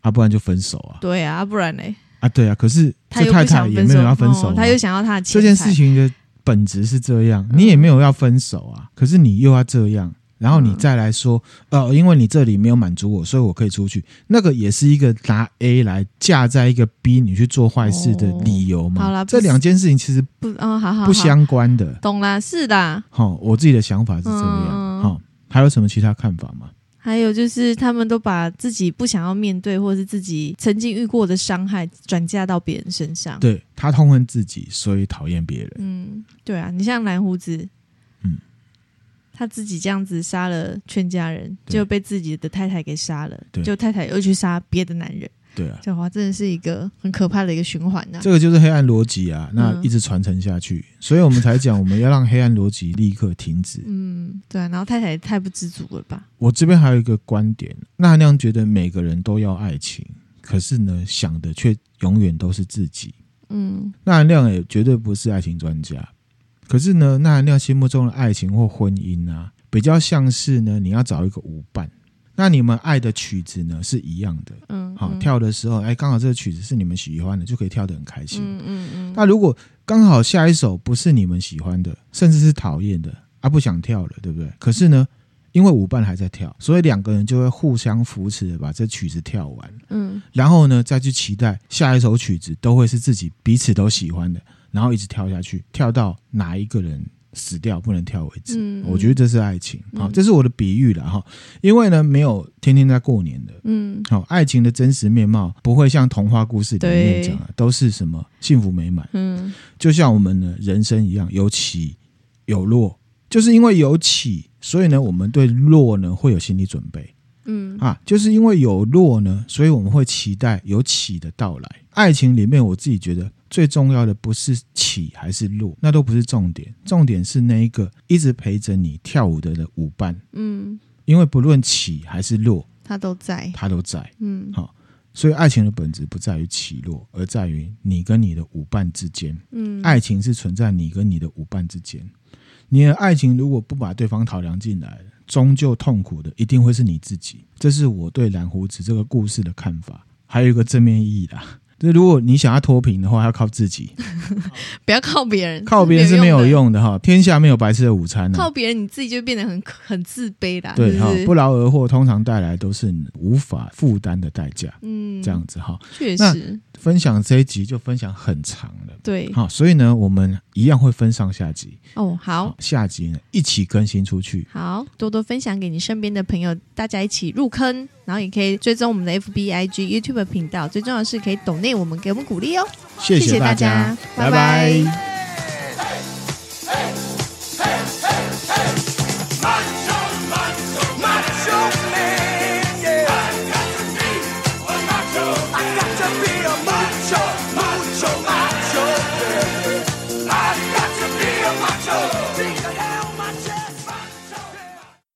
啊，不然就分手啊。对啊，不然呢？啊，对啊，可是这太太也没有要分手，啊，他又想要他的钱。这件事情的本质是这样，你也没有要分手啊，可是你又要这样，然后你再来说，呃，因为你这里没有满足我，所以我可以出去，那个也是一个拿 A 来架在一个 B 你去做坏事的理由嘛。好了，这两件事情其实不啊，好好不相关的，懂了，是的。好，我自己的想法是这样。好，还有什么其他看法吗？还有就是，他们都把自己不想要面对，或者是自己曾经遇过的伤害转嫁到别人身上。对，他痛恨自己，所以讨厌别人。嗯，对啊，你像蓝胡子，嗯，他自己这样子杀了全家人，就被自己的太太给杀了，对，就太太又去杀别的男人。对啊，这话真的是一个很可怕的一个循环呐。这个就是黑暗逻辑啊，那一直传承下去，嗯、所以我们才讲我们要让黑暗逻辑立刻停止。嗯，对啊，然后太太也太不知足了吧？我这边还有一个观点，那那样觉得每个人都要爱情，可是呢，想的却永远都是自己。嗯，那含量也绝对不是爱情专家，可是呢，那含量心目中的爱情或婚姻啊，比较像是呢，你要找一个舞伴。那你们爱的曲子呢是一样的，嗯，好跳的时候，哎，刚好这个曲子是你们喜欢的，就可以跳得很开心。嗯嗯嗯。那如果刚好下一首不是你们喜欢的，甚至是讨厌的，啊，不想跳了，对不对？可是呢，因为舞伴还在跳，所以两个人就会互相扶持的把这曲子跳完。嗯，然后呢，再去期待下一首曲子都会是自己彼此都喜欢的，然后一直跳下去，跳到哪一个人死掉不能跳为止，嗯，我觉得这是爱情，好，嗯，这是我的比喻了哈。因为呢，没有天天在过年的，嗯，好，爱情的真实面貌不会像童话故事里面讲的都是什么幸福美满，嗯，就像我们的人生一样，有起有落，就是因为有起，所以呢，我们对落呢会有心理准备。嗯啊，就是因为有落呢，所以我们会期待有起的到来。爱情里面，我自己觉得最重要的不是起还是落，那都不是重点，重点是那一个一直陪着你跳舞的的舞伴。嗯，因为不论起还是落，他都在，他都在。嗯，好，所以爱情的本质不在于起落，而在于你跟你的舞伴之间。嗯，爱情是存在你跟你的舞伴之间。你的爱情如果不把对方考量进来，终究痛苦的一定会是你自己，这是我对蓝胡子这个故事的看法。还有一个正面意义的，这如果你想要脱贫的话，要靠自己，[laughs] 不要靠别人，靠别人是没有用的哈。天下没有白吃的午餐，靠别人你自己就变得很很自卑的。对哈，不劳而获通常带来都是无法负担的代价。嗯，这样子哈，确实。分享这一集就分享很长了，对，好，所以呢，我们一样会分上下集哦。好，下集呢一起更新出去，好，多多分享给你身边的朋友，大家一起入坑，然后也可以追踪我们的 FB、IG、YouTube 频道，最重要的是可以抖内我们给我们鼓励哦。谢谢大家，拜拜。拜拜。